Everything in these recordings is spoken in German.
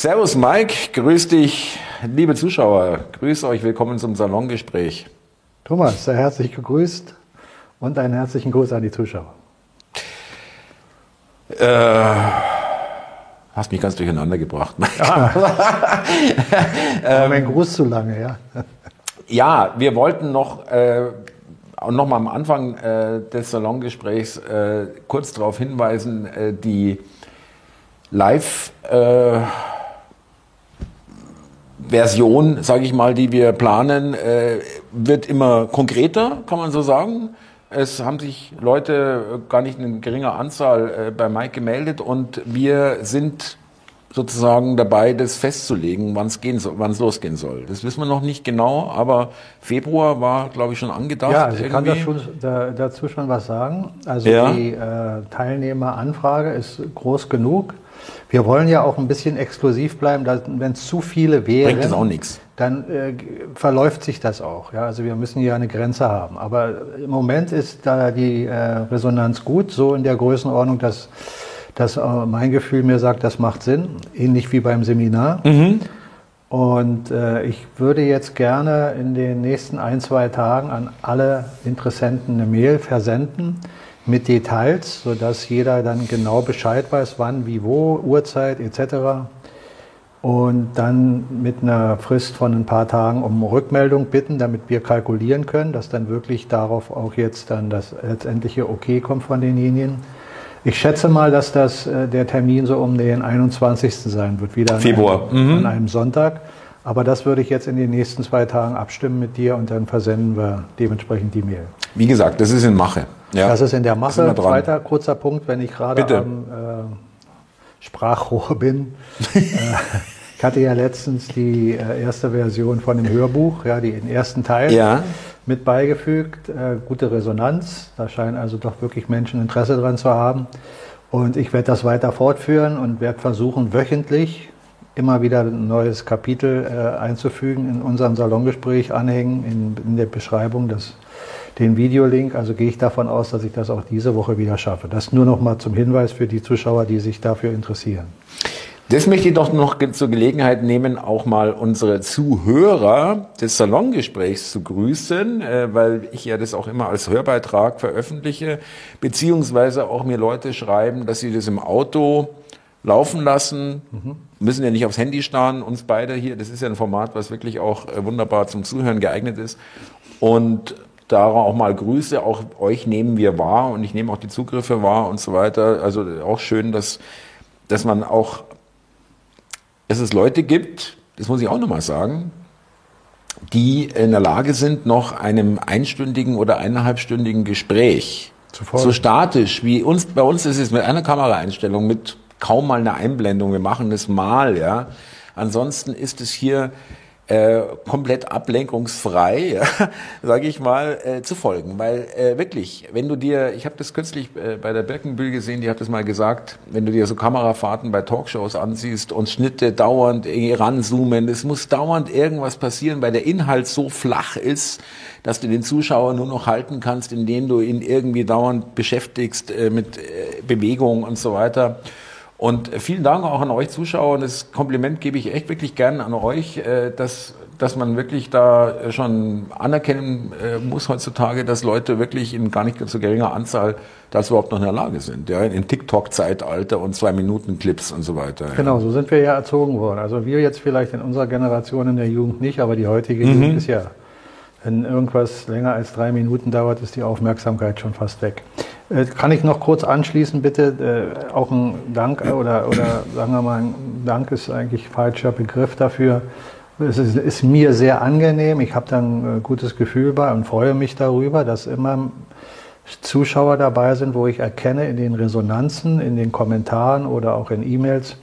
Servus Mike, grüß dich, liebe Zuschauer, grüß euch, willkommen zum Salongespräch. Thomas, sehr herzlich gegrüßt und einen herzlichen Gruß an die Zuschauer. Äh, hast mich ganz durcheinander gebracht. Ja. ähm, mein Gruß zu lange, ja. Ja, wir wollten noch, äh, noch mal am Anfang äh, des Salongesprächs äh, kurz darauf hinweisen, äh, die Live- äh, Version, sage ich mal, die wir planen, äh, wird immer konkreter, kann man so sagen. Es haben sich Leute, gar nicht in geringer Anzahl, äh, bei Mike gemeldet und wir sind sozusagen dabei, das festzulegen, wann es gehen soll, wann es losgehen soll. Das wissen wir noch nicht genau, aber Februar war, glaube ich, schon angedacht. Ja, also ich kann da schon, da, dazu schon was sagen. Also ja. die äh, Teilnehmeranfrage ist groß genug. Wir wollen ja auch ein bisschen exklusiv bleiben. Wenn es zu viele wären, Bringt das auch nichts. dann äh, verläuft sich das auch. Ja? Also wir müssen ja eine Grenze haben. Aber im Moment ist da die äh, Resonanz gut, so in der Größenordnung, dass, dass äh, mein Gefühl mir sagt, das macht Sinn. Ähnlich wie beim Seminar. Mhm. Und äh, ich würde jetzt gerne in den nächsten ein, zwei Tagen an alle Interessenten eine Mail versenden mit Details, sodass jeder dann genau Bescheid weiß, wann, wie, wo, Uhrzeit etc. Und dann mit einer Frist von ein paar Tagen um Rückmeldung bitten, damit wir kalkulieren können, dass dann wirklich darauf auch jetzt dann das letztendliche Okay kommt von denjenigen. Ich schätze mal, dass das äh, der Termin so um den 21. sein wird, wieder Februar. An, einem, mhm. an einem Sonntag. Aber das würde ich jetzt in den nächsten zwei Tagen abstimmen mit dir und dann versenden wir dementsprechend die Mail. Wie gesagt, das ist in Mache. Ja. Das ist in der Mache. Zweiter kurzer Punkt, wenn ich gerade am äh, Sprachrohr bin. äh, ich hatte ja letztens die äh, erste Version von dem Hörbuch, ja, den ersten Teil ja. mit beigefügt. Äh, gute Resonanz. Da scheinen also doch wirklich Menschen Interesse dran zu haben. Und ich werde das weiter fortführen und werde versuchen, wöchentlich immer wieder ein neues Kapitel äh, einzufügen in unserem Salongespräch, anhängen in, in der Beschreibung des den Videolink. Also gehe ich davon aus, dass ich das auch diese Woche wieder schaffe. Das nur noch mal zum Hinweis für die Zuschauer, die sich dafür interessieren. Das möchte ich doch noch zur Gelegenheit nehmen, auch mal unsere Zuhörer des Salongesprächs zu grüßen, äh, weil ich ja das auch immer als Hörbeitrag veröffentliche, beziehungsweise auch mir Leute schreiben, dass sie das im Auto laufen lassen, mhm. Müssen ja nicht aufs Handy starren, uns beide hier, das ist ja ein Format, was wirklich auch äh, wunderbar zum Zuhören geeignet ist. Und daran auch mal Grüße, auch euch nehmen wir wahr und ich nehme auch die Zugriffe wahr und so weiter. Also auch schön, dass, dass man auch, dass es Leute gibt, das muss ich auch nochmal sagen, die in der Lage sind, noch einem einstündigen oder eineinhalbstündigen Gespräch, so statisch wie uns, bei uns ist es mit einer Kameraeinstellung, mit kaum mal einer Einblendung, wir machen das mal, ja. Ansonsten ist es hier äh, komplett ablenkungsfrei, ja, sage ich mal, äh, zu folgen. Weil äh, wirklich, wenn du dir, ich habe das kürzlich äh, bei der Birkenbühl gesehen, die hat das mal gesagt, wenn du dir so Kamerafahrten bei Talkshows ansiehst und Schnitte dauernd ranzoomen, es muss dauernd irgendwas passieren, weil der Inhalt so flach ist, dass du den Zuschauer nur noch halten kannst, indem du ihn irgendwie dauernd beschäftigst äh, mit äh, Bewegung und so weiter. Und vielen Dank auch an euch Zuschauer. Und das Kompliment gebe ich echt wirklich gern an euch, äh, dass, dass man wirklich da schon anerkennen äh, muss heutzutage, dass Leute wirklich in gar nicht so geringer Anzahl dazu überhaupt noch in der Lage sind. Ja, in TikTok-Zeitalter und zwei Minuten Clips und so weiter. Genau, so sind wir ja erzogen worden. Also wir jetzt vielleicht in unserer Generation in der Jugend nicht, aber die heutige mhm. Jugend ist ja, wenn irgendwas länger als drei Minuten dauert, ist die Aufmerksamkeit schon fast weg. Äh, kann ich noch kurz anschließen, bitte? Äh, auch ein Dank oder, oder sagen wir mal, ein Dank ist eigentlich falscher Begriff dafür. Es ist, ist mir sehr angenehm. Ich habe da ein äh, gutes Gefühl bei und freue mich darüber, dass immer Zuschauer dabei sind, wo ich erkenne in den Resonanzen, in den Kommentaren oder auch in E-Mails,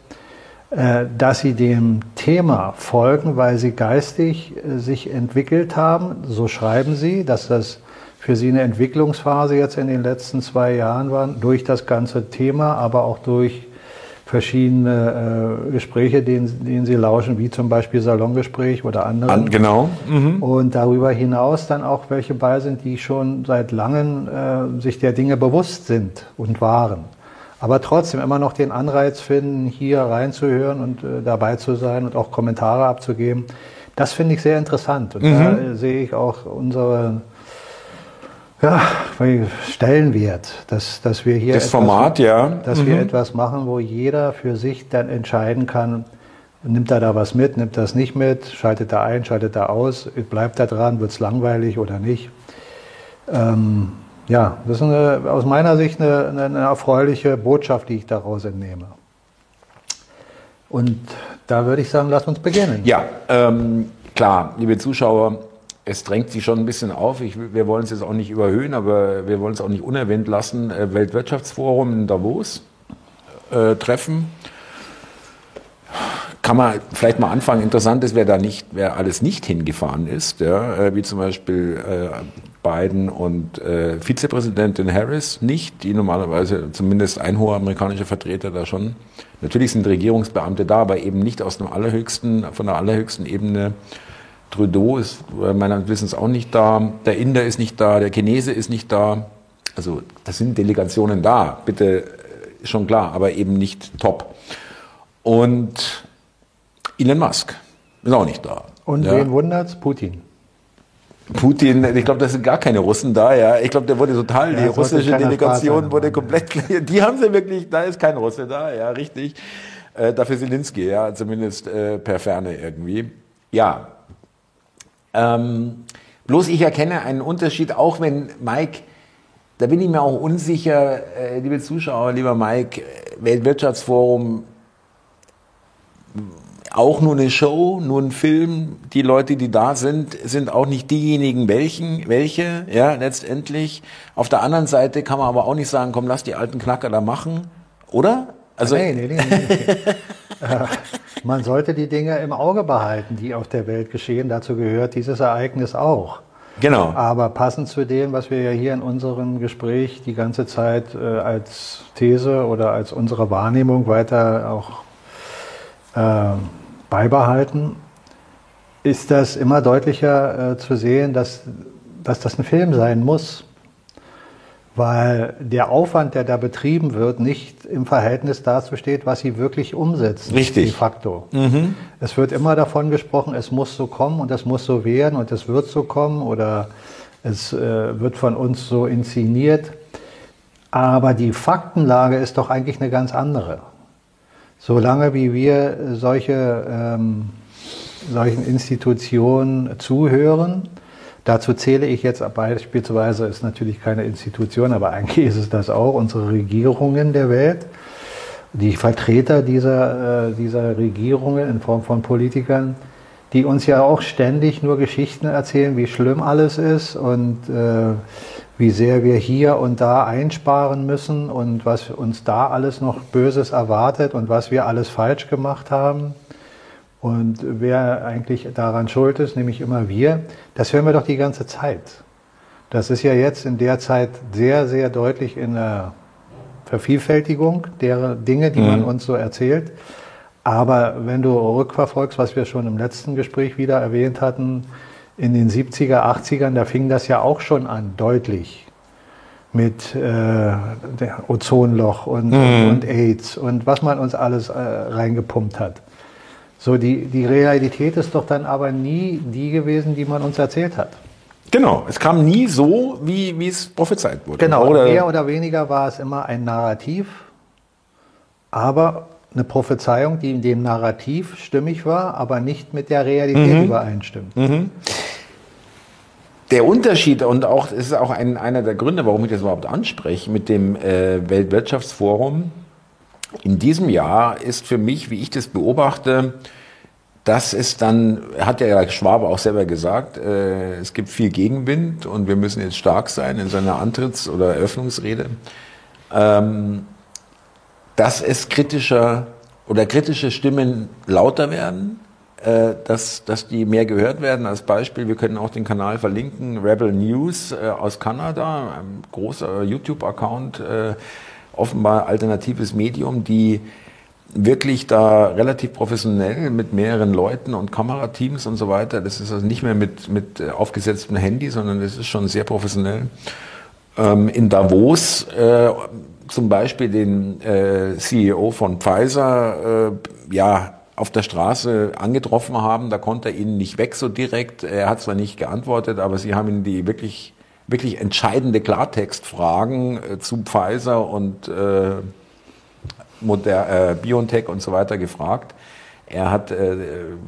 dass sie dem Thema folgen, weil sie geistig sich entwickelt haben. So schreiben sie, dass das für Sie eine Entwicklungsphase jetzt in den letzten zwei Jahren war, durch das ganze Thema, aber auch durch verschiedene äh, Gespräche, denen, denen Sie lauschen, wie zum Beispiel Salongespräch oder andere. An, genau. Mhm. Und darüber hinaus dann auch welche bei sind, die schon seit langem äh, sich der Dinge bewusst sind und waren. Aber trotzdem immer noch den Anreiz finden, hier reinzuhören und äh, dabei zu sein und auch Kommentare abzugeben. Das finde ich sehr interessant. Und mhm. da sehe ich auch unsere ja, Stellenwert, dass, dass wir hier das etwas, Format, ja. dass mhm. wir etwas machen, wo jeder für sich dann entscheiden kann, nimmt er da was mit, nimmt das nicht mit, schaltet da ein, schaltet da aus, bleibt da dran, wird es langweilig oder nicht. Ähm, ja, das ist eine, aus meiner Sicht eine, eine, erfreuliche Botschaft, die ich daraus entnehme. Und da würde ich sagen, lass uns beginnen. Ja, ähm, klar, liebe Zuschauer, es drängt sich schon ein bisschen auf. Ich, wir wollen es jetzt auch nicht überhöhen, aber wir wollen es auch nicht unerwähnt lassen. Äh, Weltwirtschaftsforum in Davos äh, treffen. Kann man vielleicht mal anfangen. Interessant ist, wer da nicht, wer alles nicht hingefahren ist, ja, äh, wie zum Beispiel äh, Biden und äh, Vizepräsidentin Harris nicht, die normalerweise zumindest ein hoher amerikanischer Vertreter da schon. Natürlich sind Regierungsbeamte da, aber eben nicht aus dem allerhöchsten, von der allerhöchsten Ebene. Trudeau ist meiner Wissens auch nicht da, der Inder ist nicht da, der Chinese ist nicht da. Also das sind Delegationen da, bitte äh, schon klar, aber eben nicht top. Und Elon Musk ist auch nicht da. Und ja. wen wundert's? Putin. Putin, ich glaube, da sind gar keine Russen da, ja. Ich glaube, der wurde total, ja, die russische Delegation wurde komplett, die haben sie wirklich, da ist kein Russe da, ja, richtig. Äh, dafür Zelensky, ja, zumindest äh, per Ferne irgendwie. Ja. Ähm, bloß ich erkenne einen Unterschied, auch wenn Mike, da bin ich mir auch unsicher, äh, liebe Zuschauer, lieber Mike, Weltwirtschaftsforum, auch nur eine Show, nur ein Film. Die Leute, die da sind, sind auch nicht diejenigen, welchen, welche, ja, letztendlich. Auf der anderen Seite kann man aber auch nicht sagen, komm, lass die alten Knacker da machen, oder? Also, nee, nee, nee, nee. Äh, man sollte die Dinge im Auge behalten, die auf der Welt geschehen. Dazu gehört dieses Ereignis auch. Genau. Aber passend zu dem, was wir ja hier in unserem Gespräch die ganze Zeit äh, als These oder als unsere Wahrnehmung weiter auch äh, beibehalten, ist das immer deutlicher äh, zu sehen, dass, dass das ein Film sein muss. Weil der Aufwand, der da betrieben wird, nicht im Verhältnis dazu steht, was sie wirklich umsetzen. Richtig. De facto. Mhm. Es wird immer davon gesprochen, es muss so kommen und es muss so werden und es wird so kommen oder es äh, wird von uns so inszeniert. Aber die Faktenlage ist doch eigentlich eine ganz andere. Solange wie wir solche, ähm, solchen Institutionen zuhören, dazu zähle ich jetzt beispielsweise, ist natürlich keine Institution, aber eigentlich ist es das auch, unsere Regierungen der Welt, die Vertreter dieser, äh, dieser Regierungen in Form von Politikern, die uns ja auch ständig nur Geschichten erzählen, wie schlimm alles ist und äh, wie sehr wir hier und da einsparen müssen und was uns da alles noch Böses erwartet und was wir alles falsch gemacht haben. Und wer eigentlich daran schuld ist, nämlich immer wir, das hören wir doch die ganze Zeit. Das ist ja jetzt in der Zeit sehr, sehr deutlich in der Vervielfältigung der Dinge, die mhm. man uns so erzählt. Aber wenn du rückverfolgst, was wir schon im letzten Gespräch wieder erwähnt hatten, in den 70er, 80ern, da fing das ja auch schon an, deutlich mit äh, Ozonloch und, mhm. und, AIDS und was man uns alles äh, reingepumpt hat. So, die, die Realität ist doch dann aber nie die gewesen, die man uns erzählt hat. Genau, es kam nie so, wie, wie es prophezeit wurde. Genau, oder mehr oder weniger war es immer ein Narrativ, aber eine Prophezeiung, die in dem Narrativ stimmig war, aber nicht mit der Realität mhm. übereinstimmt. Mhm. Der Unterschied und auch, es ist auch ein, einer der Gründe, warum ich das überhaupt anspreche, mit dem äh, Weltwirtschaftsforum in diesem Jahr ist für mich, wie ich das beobachte, dass es dann, hat der Schwabe auch selber gesagt, äh, es gibt viel Gegenwind und wir müssen jetzt stark sein in seiner Antritts- oder Eröffnungsrede. Ähm, dass es kritischer oder kritische Stimmen lauter werden, äh, dass, dass die mehr gehört werden. Als Beispiel, wir können auch den Kanal verlinken, Rebel News äh, aus Kanada, ein großer YouTube-Account, äh, offenbar alternatives Medium, die wirklich da relativ professionell mit mehreren Leuten und Kamerateams und so weiter. Das ist also nicht mehr mit, mit aufgesetztem Handy, sondern das ist schon sehr professionell. Ähm, in Davos äh, zum Beispiel den äh, CEO von Pfizer äh, ja auf der Straße angetroffen haben. Da konnte er ihnen nicht weg so direkt. Er hat zwar nicht geantwortet, aber sie haben ihn die wirklich wirklich entscheidende Klartextfragen äh, zu Pfizer und äh, Moder äh, BioNTech und so weiter gefragt. Er hat äh,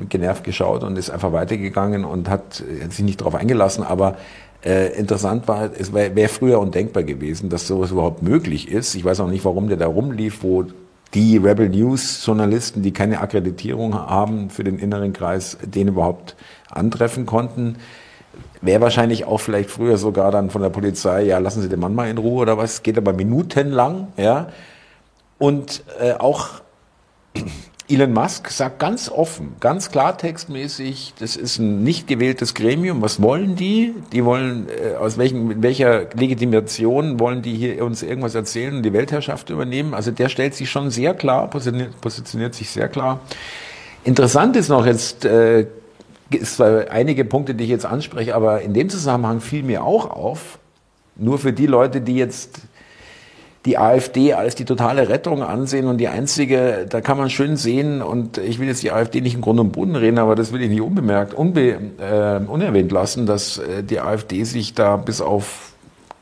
genervt geschaut und ist einfach weitergegangen und hat, hat sich nicht darauf eingelassen. Aber äh, interessant war, es wäre wär früher undenkbar gewesen, dass sowas überhaupt möglich ist. Ich weiß auch nicht, warum der da rumlief, wo die Rebel News Journalisten, die keine Akkreditierung haben für den inneren Kreis, den überhaupt antreffen konnten. Wäre wahrscheinlich auch vielleicht früher sogar dann von der Polizei, ja, lassen Sie den Mann mal in Ruhe oder was. Geht aber minutenlang, ja. Und äh, auch Elon Musk sagt ganz offen, ganz klartextmäßig, das ist ein nicht gewähltes Gremium. Was wollen die? Die wollen, äh, aus welchen, mit welcher Legitimation wollen die hier uns irgendwas erzählen und die Weltherrschaft übernehmen? Also der stellt sich schon sehr klar, positioniert, positioniert sich sehr klar. Interessant ist noch jetzt, äh, ist zwar einige Punkte, die ich jetzt anspreche, aber in dem Zusammenhang fiel mir auch auf, nur für die Leute, die jetzt die AfD als die totale Rettung ansehen und die einzige, da kann man schön sehen und ich will jetzt die AfD nicht im Grund und Boden reden, aber das will ich nicht unbemerkt, unbe, äh, unerwähnt lassen, dass äh, die AfD sich da bis auf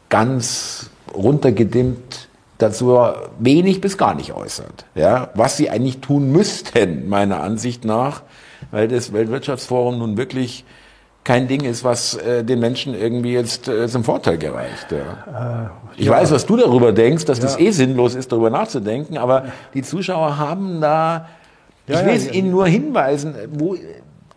ganz runtergedimmt dazu wenig bis gar nicht äußert. Ja, was sie eigentlich tun müssten, meiner Ansicht nach, weil das Weltwirtschaftsforum nun wirklich kein Ding ist, was äh, den Menschen irgendwie jetzt äh, zum Vorteil gereicht. Ja. Äh, ich ja. weiß, was du darüber denkst, dass ja. das eh sinnlos ist, darüber nachzudenken, aber die Zuschauer haben da, ich will es ihnen nur hinweisen, wo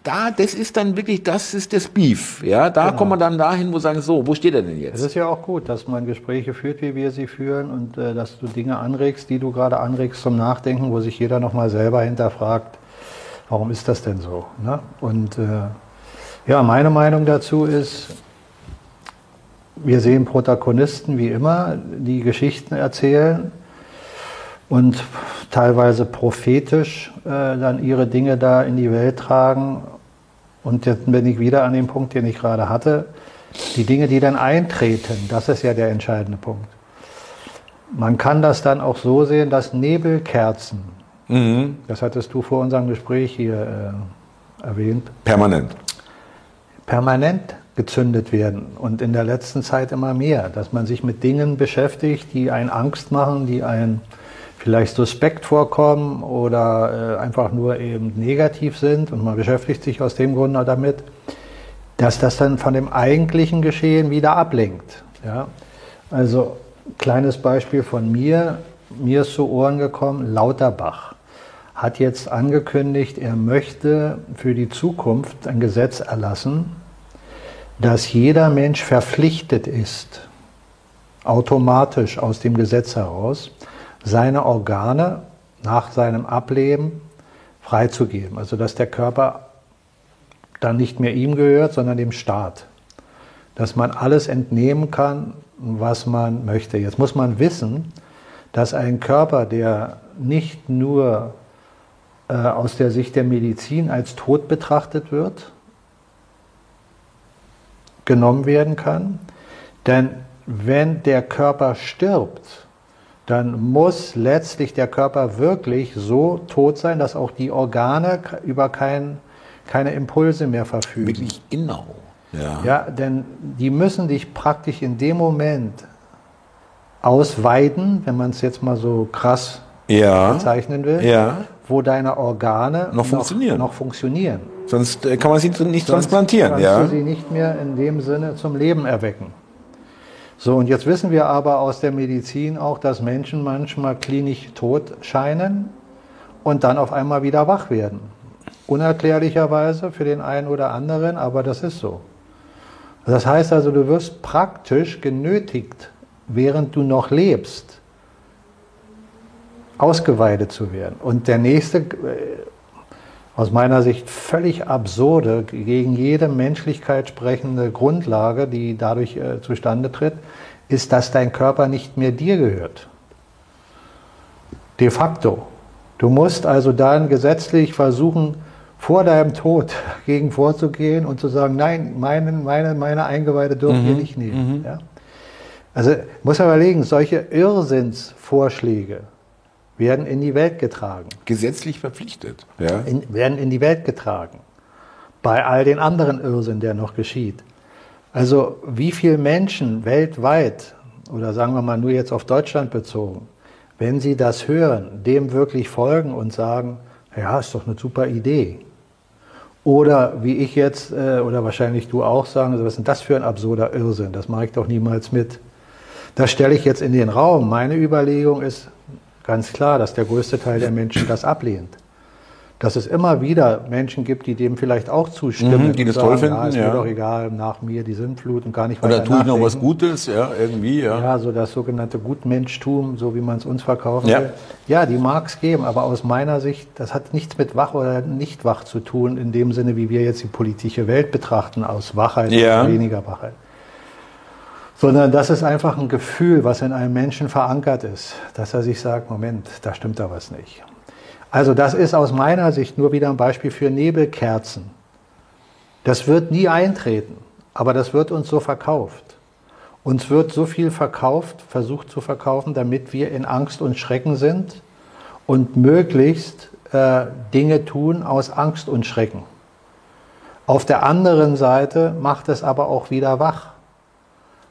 da, das ist dann wirklich, das ist das Beef. Ja, da genau. kommen wir dann dahin, wo sagen, so, wo steht er denn jetzt? Es ist ja auch gut, dass man Gespräche führt, wie wir sie führen und äh, dass du Dinge anregst, die du gerade anregst zum Nachdenken, wo sich jeder nochmal selber hinterfragt, warum ist das denn so? Ne? Und äh, ja, meine Meinung dazu ist, wir sehen Protagonisten wie immer, die Geschichten erzählen und teilweise prophetisch äh, dann ihre Dinge da in die Welt tragen. Und jetzt bin ich wieder an dem Punkt, den ich gerade hatte. Die Dinge, die dann eintreten, das ist ja der entscheidende Punkt. Man kann das dann auch so sehen, dass Nebelkerzen, mhm. das hattest du vor unserem Gespräch hier äh, erwähnt. Permanent permanent gezündet werden und in der letzten Zeit immer mehr, dass man sich mit Dingen beschäftigt, die einen Angst machen, die einen vielleicht suspekt vorkommen oder äh, einfach nur eben negativ sind und man beschäftigt sich aus dem Grunde damit, dass das dann von dem eigentlichen Geschehen wieder ablenkt. Ja? Also kleines Beispiel von mir, mir ist zu Ohren gekommen, Lauterbach hat jetzt angekündigt, er möchte für die Zukunft ein Gesetz erlassen, dass jeder Mensch verpflichtet ist, automatisch aus dem Gesetz heraus, seine Organe nach seinem Ableben freizugeben. Also dass der Körper dann nicht mehr ihm gehört, sondern dem Staat. Dass man alles entnehmen kann, was man möchte. Jetzt muss man wissen, dass ein Körper, der nicht nur äh, aus der Sicht der Medizin als tot betrachtet wird, genommen werden kann. Denn wenn der Körper stirbt, dann muss letztlich der Körper wirklich so tot sein, dass auch die Organe über kein, keine Impulse mehr verfügen. Wirklich genau. Ja. ja, denn die müssen dich praktisch in dem Moment ausweiden, wenn man es jetzt mal so krass ja. bezeichnen will, ja. wo deine Organe noch funktionieren. Noch, noch funktionieren. Sonst äh, kann man sie nicht Sonst transplantieren. Kannst ja? du sie nicht mehr in dem Sinne zum Leben erwecken. So, und jetzt wissen wir aber aus der Medizin auch, dass Menschen manchmal klinisch tot scheinen und dann auf einmal wieder wach werden. Unerklärlicherweise für den einen oder anderen, aber das ist so. Das heißt also, du wirst praktisch genötigt, während du noch lebst, ausgeweidet zu werden. Und der nächste äh, aus meiner Sicht völlig absurde, gegen jede Menschlichkeit sprechende Grundlage, die dadurch äh, zustande tritt, ist, dass dein Körper nicht mehr dir gehört. De facto. Du musst also dann gesetzlich versuchen, vor deinem Tod gegen vorzugehen und zu sagen, nein, meine, meine, meine Eingeweide dürfen mhm. wir nicht nehmen. Mhm. Ja? Also muss man überlegen, solche Irrsinnsvorschläge werden in die Welt getragen. Gesetzlich verpflichtet. Ja. In, werden in die Welt getragen. Bei all den anderen Irrsinn, der noch geschieht. Also wie viele Menschen weltweit, oder sagen wir mal nur jetzt auf Deutschland bezogen, wenn sie das hören, dem wirklich folgen und sagen, ja, ist doch eine super Idee. Oder wie ich jetzt, äh, oder wahrscheinlich du auch sagen, was ist denn das für ein absurder Irrsinn? Das mache ich doch niemals mit. Das stelle ich jetzt in den Raum. Meine Überlegung ist ganz klar, dass der größte Teil der Menschen das ablehnt dass es immer wieder Menschen gibt, die dem vielleicht auch zustimmen. Mhm, die das sagen, toll finden, ja, ist ja. mir doch egal, nach mir die Sintflut und gar nicht weiter Oder tue ich noch was Gutes, ja, irgendwie, ja. Ja, so das sogenannte Gutmenschtum, so wie man es uns verkaufen ja. will. Ja, die mag es geben, aber aus meiner Sicht, das hat nichts mit wach oder nicht wach zu tun, in dem Sinne, wie wir jetzt die politische Welt betrachten, aus Wachheit ja. oder weniger Wachheit. Sondern das ist einfach ein Gefühl, was in einem Menschen verankert ist, dass er sich sagt, Moment, da stimmt da was nicht. Also das ist aus meiner Sicht nur wieder ein Beispiel für Nebelkerzen. Das wird nie eintreten, aber das wird uns so verkauft. Uns wird so viel verkauft, versucht zu verkaufen, damit wir in Angst und Schrecken sind und möglichst äh, Dinge tun aus Angst und Schrecken. Auf der anderen Seite macht es aber auch wieder wach,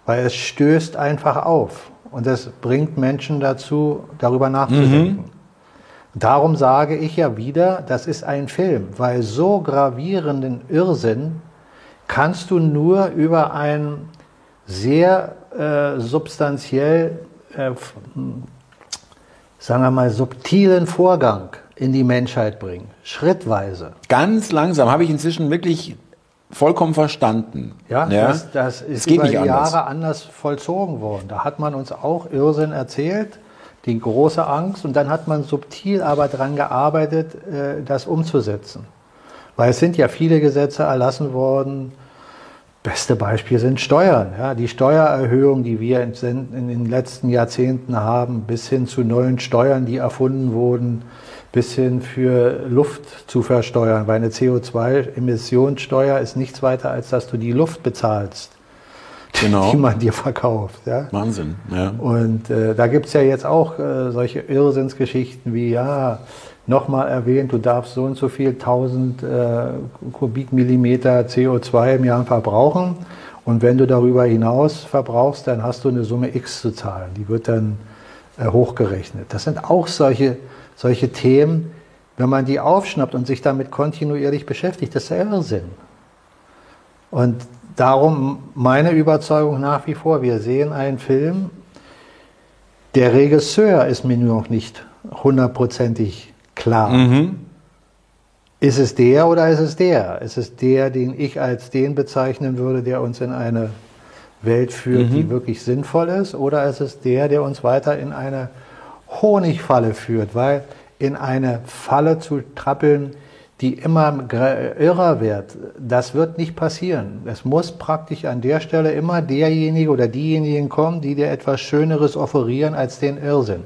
weil es stößt einfach auf und es bringt Menschen dazu, darüber nachzudenken. Mhm. Darum sage ich ja wieder, das ist ein Film, weil so gravierenden Irrsinn kannst du nur über einen sehr äh, substanziell, äh, sagen wir mal, subtilen Vorgang in die Menschheit bringen, schrittweise. Ganz langsam habe ich inzwischen wirklich vollkommen verstanden. Ja, ja? Das, das ist es über die anders. Jahre anders vollzogen worden. Da hat man uns auch Irrsinn erzählt die große Angst und dann hat man subtil aber daran gearbeitet, äh, das umzusetzen. Weil es sind ja viele Gesetze erlassen worden. Beste Beispiel sind Steuern. Ja, die Steuererhöhung, die wir in, den letzten Jahrzehnten haben, bis hin zu neuen Steuern, die erfunden wurden, bis hin für Luft zu versteuern. Weil eine CO2-Emissionssteuer ist nichts weiter, als dass du die Luft bezahlst genau. die man dir verkauft. Ja? Wahnsinn, ja. Und äh, da gibt es ja jetzt auch äh, solche Irrsinnsgeschichten wie, ja, nochmal erwähnt, du darfst so und so viel 1000 äh, Kubikmillimeter CO2 im Jahr verbrauchen. Und wenn du darüber hinaus verbrauchst, dann hast du eine Summe X zu zahlen. Die wird dann äh, hochgerechnet. Das sind auch solche, solche Themen, wenn man die aufschnappt und sich damit kontinuierlich beschäftigt, das ist Irrsinn. Und Darum meine Überzeugung nach wie vor, wir sehen einen Film, der Regisseur ist mir nur noch nicht hundertprozentig klar. Mhm. Ist es der oder ist es der? Ist es der, den ich als den bezeichnen würde, der uns in eine Welt führt, mhm. die wirklich sinnvoll ist? Oder ist es der, der uns weiter in eine Honigfalle führt? Weil in eine Falle zu trappeln, die immer irrer wird, das wird nicht passieren. Es muss praktisch an der Stelle immer derjenige oder diejenigen kommen, die dir etwas Schöneres offerieren als den Irrsinn.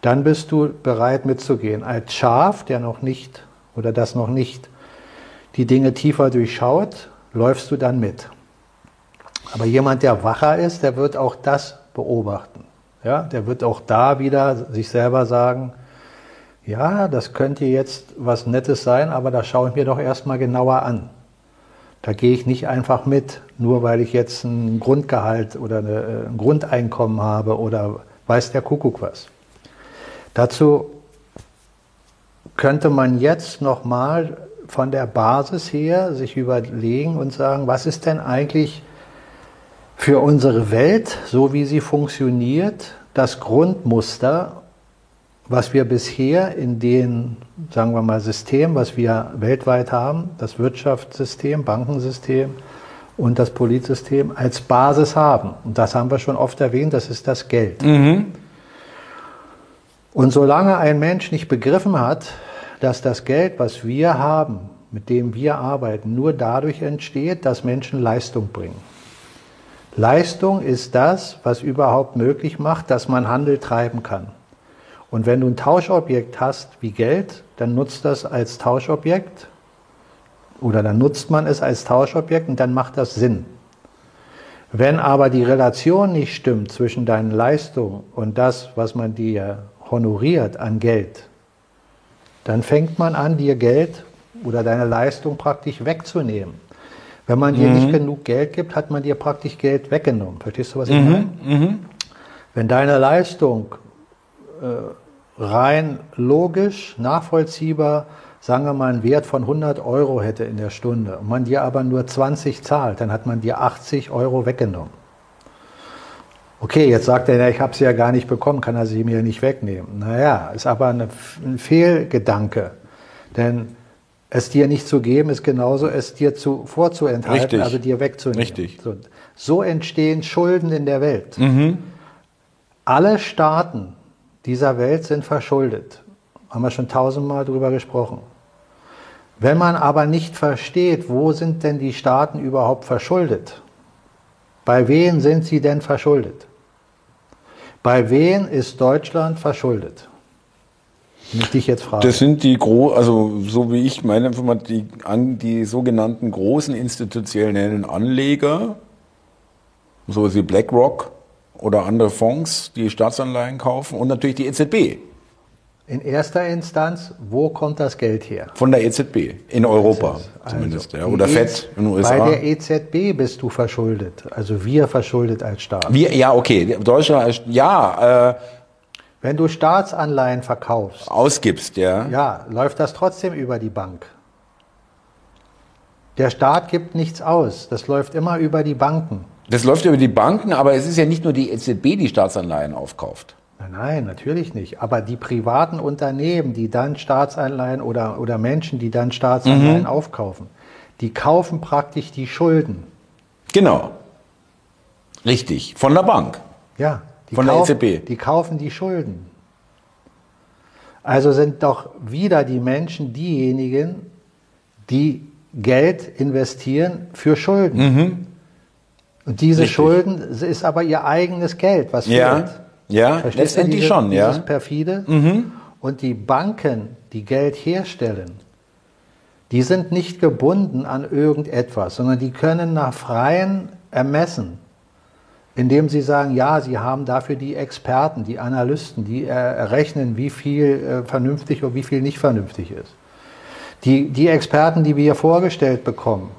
Dann bist du bereit mitzugehen. Als Schaf, der noch nicht oder das noch nicht die Dinge tiefer durchschaut, läufst du dann mit. Aber jemand, der wacher ist, der wird auch das beobachten. Ja, der wird auch da wieder sich selber sagen, ja, das könnte jetzt was Nettes sein, aber das schaue ich mir doch erstmal genauer an. Da gehe ich nicht einfach mit, nur weil ich jetzt ein Grundgehalt oder eine, äh, ein Grundeinkommen habe oder weiß der Kuckuck was. Dazu könnte man jetzt nochmal von der Basis her sich überlegen und sagen, was ist denn eigentlich für unsere Welt, so wie sie funktioniert, das Grundmuster was wir bisher in den, sagen wir mal, System, was wir weltweit haben, das Wirtschaftssystem, Bankensystem und das Politsystem als Basis haben. Und das haben wir schon oft erwähnt, das ist das Geld. Mhm. Und solange ein Mensch nicht begriffen hat, dass das Geld, was wir haben, mit dem wir arbeiten, nur dadurch entsteht, dass Menschen Leistung bringen. Leistung ist das, was überhaupt möglich macht, dass man Handel treiben kann. Und wenn du ein Tauschobjekt hast wie Geld, dann nutzt das als Tauschobjekt oder dann nutzt man es als Tauschobjekt und dann macht das Sinn. Wenn aber die Relation nicht stimmt zwischen deinen Leistungen und das, was man dir honoriert an Geld, dann fängt man an, dir Geld oder deine Leistung praktisch wegzunehmen. Wenn man dir mhm. nicht genug Geld gibt, hat man dir praktisch Geld weggenommen. Verstehst du, was ich mhm. meine? Mhm. Wenn deine Leistung äh, rein logisch, nachvollziehbar, sagen wir mal, einen Wert von 100 Euro hätte in der Stunde und man dir aber nur 20 zahlt, dann hat man dir 80 Euro weggenommen. Okay, jetzt sagt er, ich habe sie ja gar nicht bekommen, kann er sie mir nicht wegnehmen. Naja, ist aber eine, ein Fehlgedanke. Denn es dir nicht zu geben, ist genauso, es dir zu, vorzuenthalten, Richtig. also dir wegzunehmen. Richtig. So, so, entstehen Schulden in der Welt. Mhm. Alle Staaten dieser Welt sind verschuldet. Haben wir schon tausendmal drüber gesprochen. Wenn man aber nicht versteht, wo sind denn die Staaten überhaupt verschuldet? Bei wem sind sie denn verschuldet? Bei wem ist Deutschland verschuldet? Wenn ich dich jetzt frage. Das sind die gro also so wie ich meine die, die sogenannten großen institutionellen Anleger, so wie BlackRock oder andere Fonds, die Staatsanleihen kaufen und natürlich die EZB. In erster Instanz, wo kommt das Geld her? Von der EZB, in Europa also, zumindest, ja. oder FED in den USA. Bei der EZB bist du verschuldet, also wir verschuldet als Staat. Wir, ja, okay, Deutschland, ja. Äh, Wenn du Staatsanleihen verkaufst. Ausgibst, ja. Ja, läuft das trotzdem über die Bank. Der Staat gibt nichts aus, das läuft immer über die Banken. Das läuft über die Banken, aber es ist ja nicht nur die EZB, die Staatsanleihen aufkauft. Nein, natürlich nicht. Aber die privaten Unternehmen, die dann Staatsanleihen oder, oder Menschen, die dann Staatsanleihen mhm. aufkaufen, die kaufen praktisch die Schulden. Genau. Richtig. Von der Bank. Ja. Von kaufen, der EZB. Die kaufen die Schulden. Also sind doch wieder die Menschen diejenigen, die Geld investieren für Schulden. Mhm. Und diese Richtig. Schulden ist aber ihr eigenes Geld, was fehlt. Ja. Ja, Verstehst letztendlich diese, schon, ja. Dieses perfide. Mhm. Und die Banken, die Geld herstellen, die sind nicht gebunden an irgendetwas, sondern die können nach freien Ermessen, indem sie sagen, ja, sie haben dafür die Experten, die Analysten, die errechnen, wie viel äh, vernünftig und wie viel nicht vernünftig ist. Die, die Experten, die wir hier vorgestellt bekommen,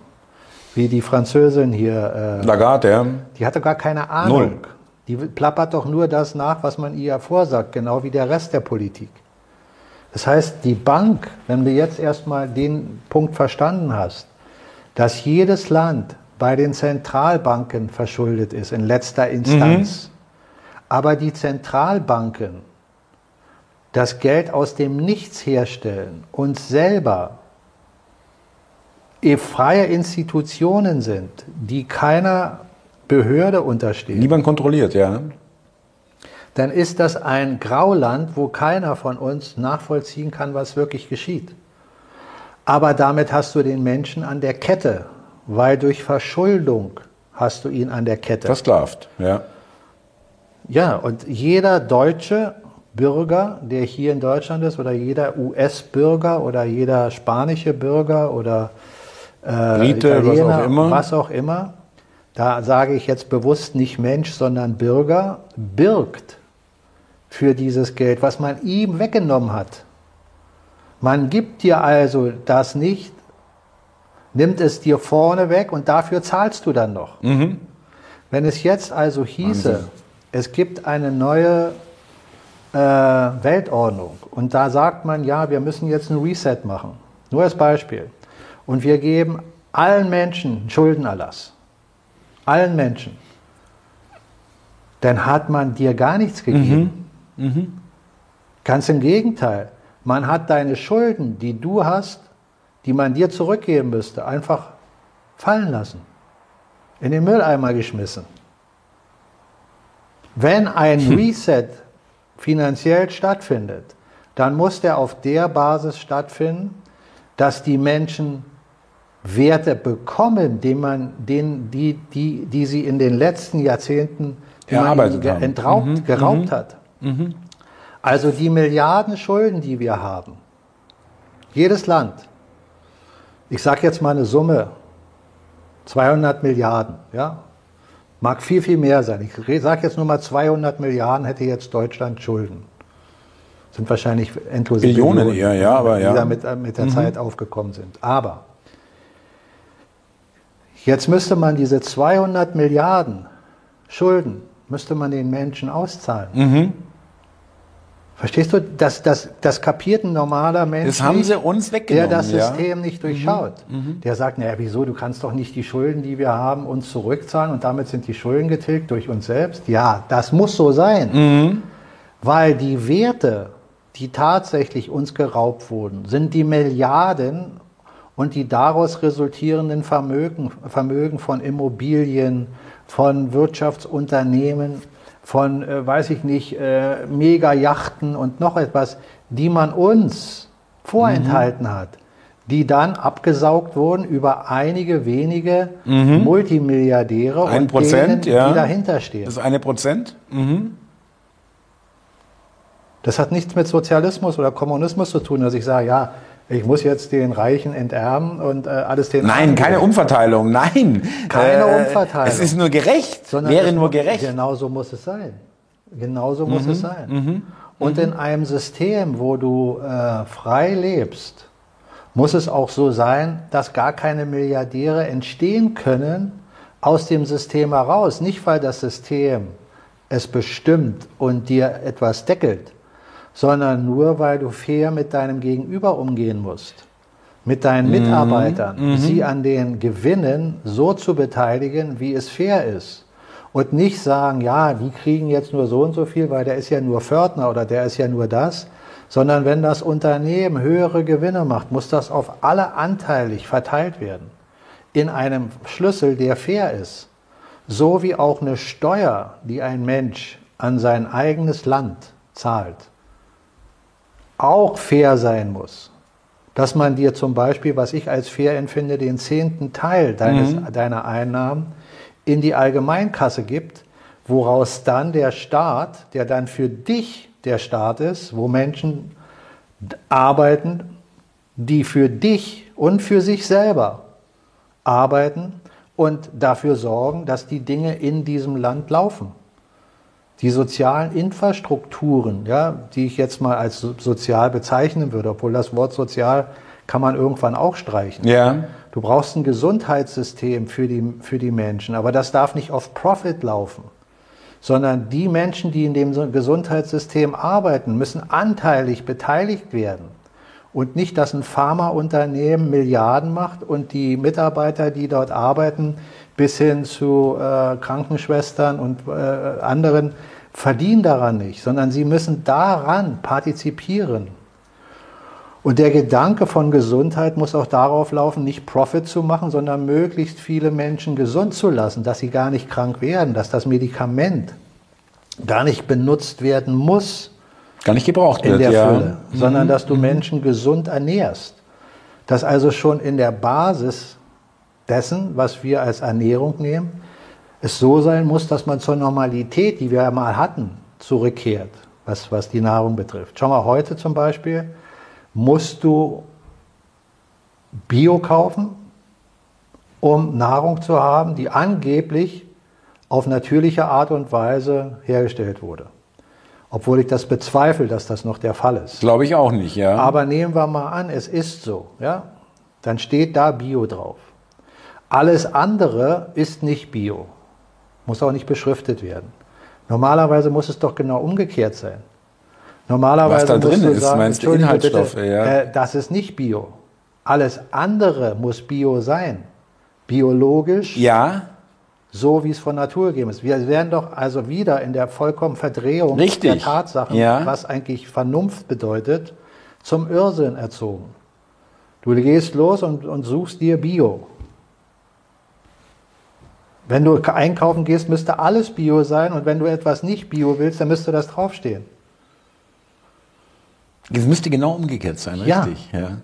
wie die Französin hier, äh, Lagarde, ja. die hatte gar keine Ahnung. Null. Die plappert doch nur das nach, was man ihr vorsagt, genau wie der Rest der Politik. Das heißt, die Bank, wenn du jetzt erstmal den Punkt verstanden hast, dass jedes Land bei den Zentralbanken verschuldet ist in letzter Instanz, mhm. aber die Zentralbanken das Geld aus dem Nichts herstellen und selber freie Institutionen sind, die keiner Behörde untersteht. Niemand kontrolliert, ja. Dann ist das ein Grauland, wo keiner von uns nachvollziehen kann, was wirklich geschieht. Aber damit hast du den Menschen an der Kette, weil durch Verschuldung hast du ihn an der Kette. Versklavt, ja. Ja, und jeder deutsche Bürger, der hier in Deutschland ist, oder jeder US-Bürger oder jeder spanische Bürger oder äh, Rite, was auch immer, was auch immer da sage ich jetzt bewusst nicht Mensch, sondern Bürger, birgt für dieses Geld, was man ihm weggenommen hat. Man gibt dir also das nicht, nimmt es dir vorne weg und dafür zahlst du dann noch. Mhm. Wenn es jetzt also hieße, Wahnsinn. es gibt eine neue äh, Weltordnung und da sagt man, ja, wir müssen jetzt ein Reset machen. Nur als Beispiel. Und wir geben allen Menschen Schuldenerlass allen Menschen, dann hat man dir gar nichts gegeben. Mhm. Mhm. Ganz im Gegenteil. Man hat deine Schulden, die du hast, die man dir zurückgeben müsste, einfach fallen lassen. In den Mülleimer geschmissen. Wenn ein Reset finanziell stattfindet, dann muss der auf der Basis stattfinden, dass die Menschen Werte bekommen, die, man, den, die, die, die sie in den letzten Jahrzehnten entraubt, mhm. geraubt mhm. hat. Mhm. Also die Milliarden Schulden, die wir haben, jedes Land, ich sage jetzt mal eine Summe, 200 Milliarden, ja, Mag viel, viel mehr sein. Ich sage jetzt nur mal 200 Milliarden hätte jetzt Deutschland Schulden. Sind wahrscheinlich endlose Billionen, eher, ja, aber die ja. da mit, äh, mit der Mhm. Zeit aufgekommen sind. Aber jetzt müsste man diese 200 Milliarden Schulden, müsste man den Menschen auszahlen. Mhm. Verstehst du? Das, das, das kapiert ein normaler Mensch Das haben sie uns der weggenommen. das ja. System nicht durchschaut. Der sagt, naja, wieso, du kannst doch nicht die Schulden, die wir haben, uns zurückzahlen und damit sind die Schulden getilgt durch uns selbst. Ja, das muss so sein. Mhm. Weil die Werte, die tatsächlich uns geraubt wurden, sind die Milliarden und die daraus resultierenden Vermögen, Vermögen von Immobilien, von Wirtschaftsunternehmen, von, äh, weiß ich nicht, äh, Mega-Yachten und noch etwas, die man uns vorenthalten hat, die dann abgesaugt wurden über einige wenige Multimilliardäre Ein und Prozent, denen, ja. die dahinter stehen. Das eine Prozent? Mhm. Das hat nichts mit Sozialismus oder Kommunismus zu tun, dass ich sage, ja, ich muss jetzt den Reichen enterben und äh, alles den Nein, Armen keine. Umverteilung. Nein. Keine Äh, Umverteilung. Es ist nur gerecht. Sondern Wäre nur gerecht. Genau so muss es sein. Genau so Mhm. muss es sein. Und in einem System, wo du äh, frei lebst, muss es auch so sein, dass gar keine Milliardäre entstehen können aus dem System heraus. Nicht, weil das System es bestimmt und dir etwas deckelt, sondern nur, weil du fair mit deinem Gegenüber umgehen musst. Mit deinen Mitarbeitern, sie an den Gewinnen so zu beteiligen, wie es fair ist. Und nicht sagen, ja, die kriegen jetzt nur so und so viel, weil der ist ja nur Pförtner oder der ist ja nur das, sondern wenn das Unternehmen höhere Gewinne macht, muss das auf alle anteilig verteilt werden. In einem Schlüssel, der fair ist. So wie auch eine Steuer, die ein Mensch an sein eigenes Land zahlt, auch fair sein muss. Dass man dir zum Beispiel, was ich als fair empfinde, den zehnten Teil deines, deiner Einnahmen in die Allgemeinkasse gibt, woraus dann der Staat, der dann für dich der Staat ist, wo Menschen arbeiten, die für dich und für sich selber arbeiten und dafür sorgen, dass die Dinge in diesem Land laufen. Die sozialen Infrastrukturen, ja, die ich jetzt mal als so- sozial bezeichnen würde, obwohl das Wort sozial kann man irgendwann auch streichen. Ja. Du brauchst ein Gesundheitssystem für die, für die Menschen, aber das darf nicht auf Profit laufen, sondern die Menschen, die in dem Gesundheitssystem arbeiten, müssen anteilig beteiligt werden. Und nicht, dass ein Pharmaunternehmen Milliarden macht und die Mitarbeiter, die dort arbeiten, bis hin zu äh, Krankenschwestern und äh, anderen, verdienen daran nicht, sondern sie müssen daran partizipieren. Und der Gedanke von Gesundheit muss auch darauf laufen, nicht Profit zu machen, sondern möglichst viele Menschen gesund zu lassen, dass sie gar nicht krank werden, dass das Medikament gar nicht benutzt werden muss Gar nicht gebraucht in wird, der ja. Fülle, sondern dass du Menschen gesund ernährst. Dass also schon in der Basis dessen, was wir als Ernährung nehmen, es so sein muss, dass man zur Normalität, die wir ja mal hatten, zurückkehrt, was, was die Nahrung betrifft. Schau mal, heute zum Beispiel musst du Bio kaufen, um Nahrung zu haben, die angeblich auf natürliche Art und Weise hergestellt wurde. Obwohl ich das bezweifle, dass das noch der Fall ist. Glaube ich auch nicht, ja. Aber nehmen wir mal an, es ist so, ja? Dann steht da Bio drauf. Alles andere ist nicht Bio. Muss auch nicht beschriftet werden. Normalerweise muss es doch genau umgekehrt sein. Normalerweise Was da drin ist, sagen, meinst du Inhaltsstoffe, bitte, ja. äh, das ist nicht Bio. Alles andere muss Bio sein. Biologisch, ja, so wie es von Natur gegeben ist. Wir wären doch also wieder in der vollkommen Verdrehung Richtig. der Tatsachen, Ja. was eigentlich Vernunft bedeutet, zum Irrsinn erzogen. Du gehst los und, und suchst dir Bio. Wenn du einkaufen gehst, müsste alles Bio sein und wenn du etwas nicht Bio willst, dann müsste das draufstehen. es müsste genau umgekehrt sein, Ja. richtig. Ja.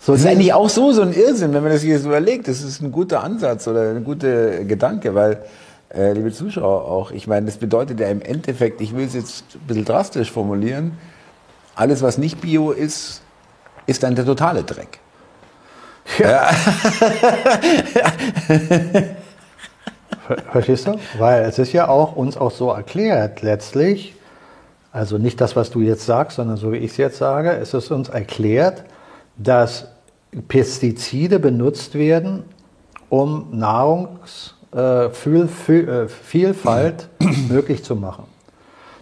So Das ist eigentlich auch so so ein Irrsinn, wenn man das so überlegt. Das ist ein guter Ansatz oder ein guter Gedanke, weil, äh, liebe Zuschauer auch, ich meine, das bedeutet ja im Endeffekt, ich will es jetzt ein bisschen drastisch formulieren, alles, was nicht Bio ist, ist dann der totale Dreck. Verstehst du? Weil es ist ja auch uns auch so erklärt letztlich, also nicht das, was du jetzt sagst, sondern so wie ich es jetzt sage, es ist uns erklärt, dass Pestizide benutzt werden, um Nahrungsvielfalt äh, möglich zu machen.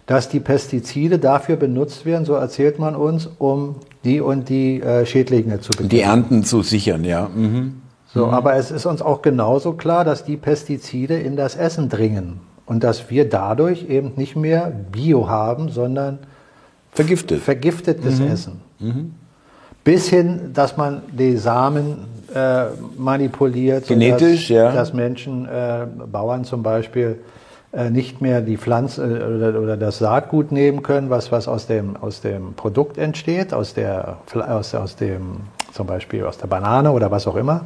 Dass die Pestizide dafür benutzt werden, so erzählt man uns, um die und die äh, Schädlinge zu bekämpfen. Die Ernten zu sichern, ja. Mhm. So, mhm. aber es ist uns auch genauso klar, dass die Pestizide in das Essen dringen und dass wir dadurch eben nicht mehr Bio haben, sondern vergiftet. vergiftetes mhm. Essen. Mhm. Bis hin, dass man die Samen äh, manipuliert. Genetisch, ja. Dass Menschen, äh, Bauern zum Beispiel, äh, nicht mehr die Pflanze äh, oder, oder, das Saatgut nehmen können, was, was aus, dem, aus dem Produkt entsteht, aus, der, aus, aus dem, zum Beispiel aus der Banane oder was auch immer,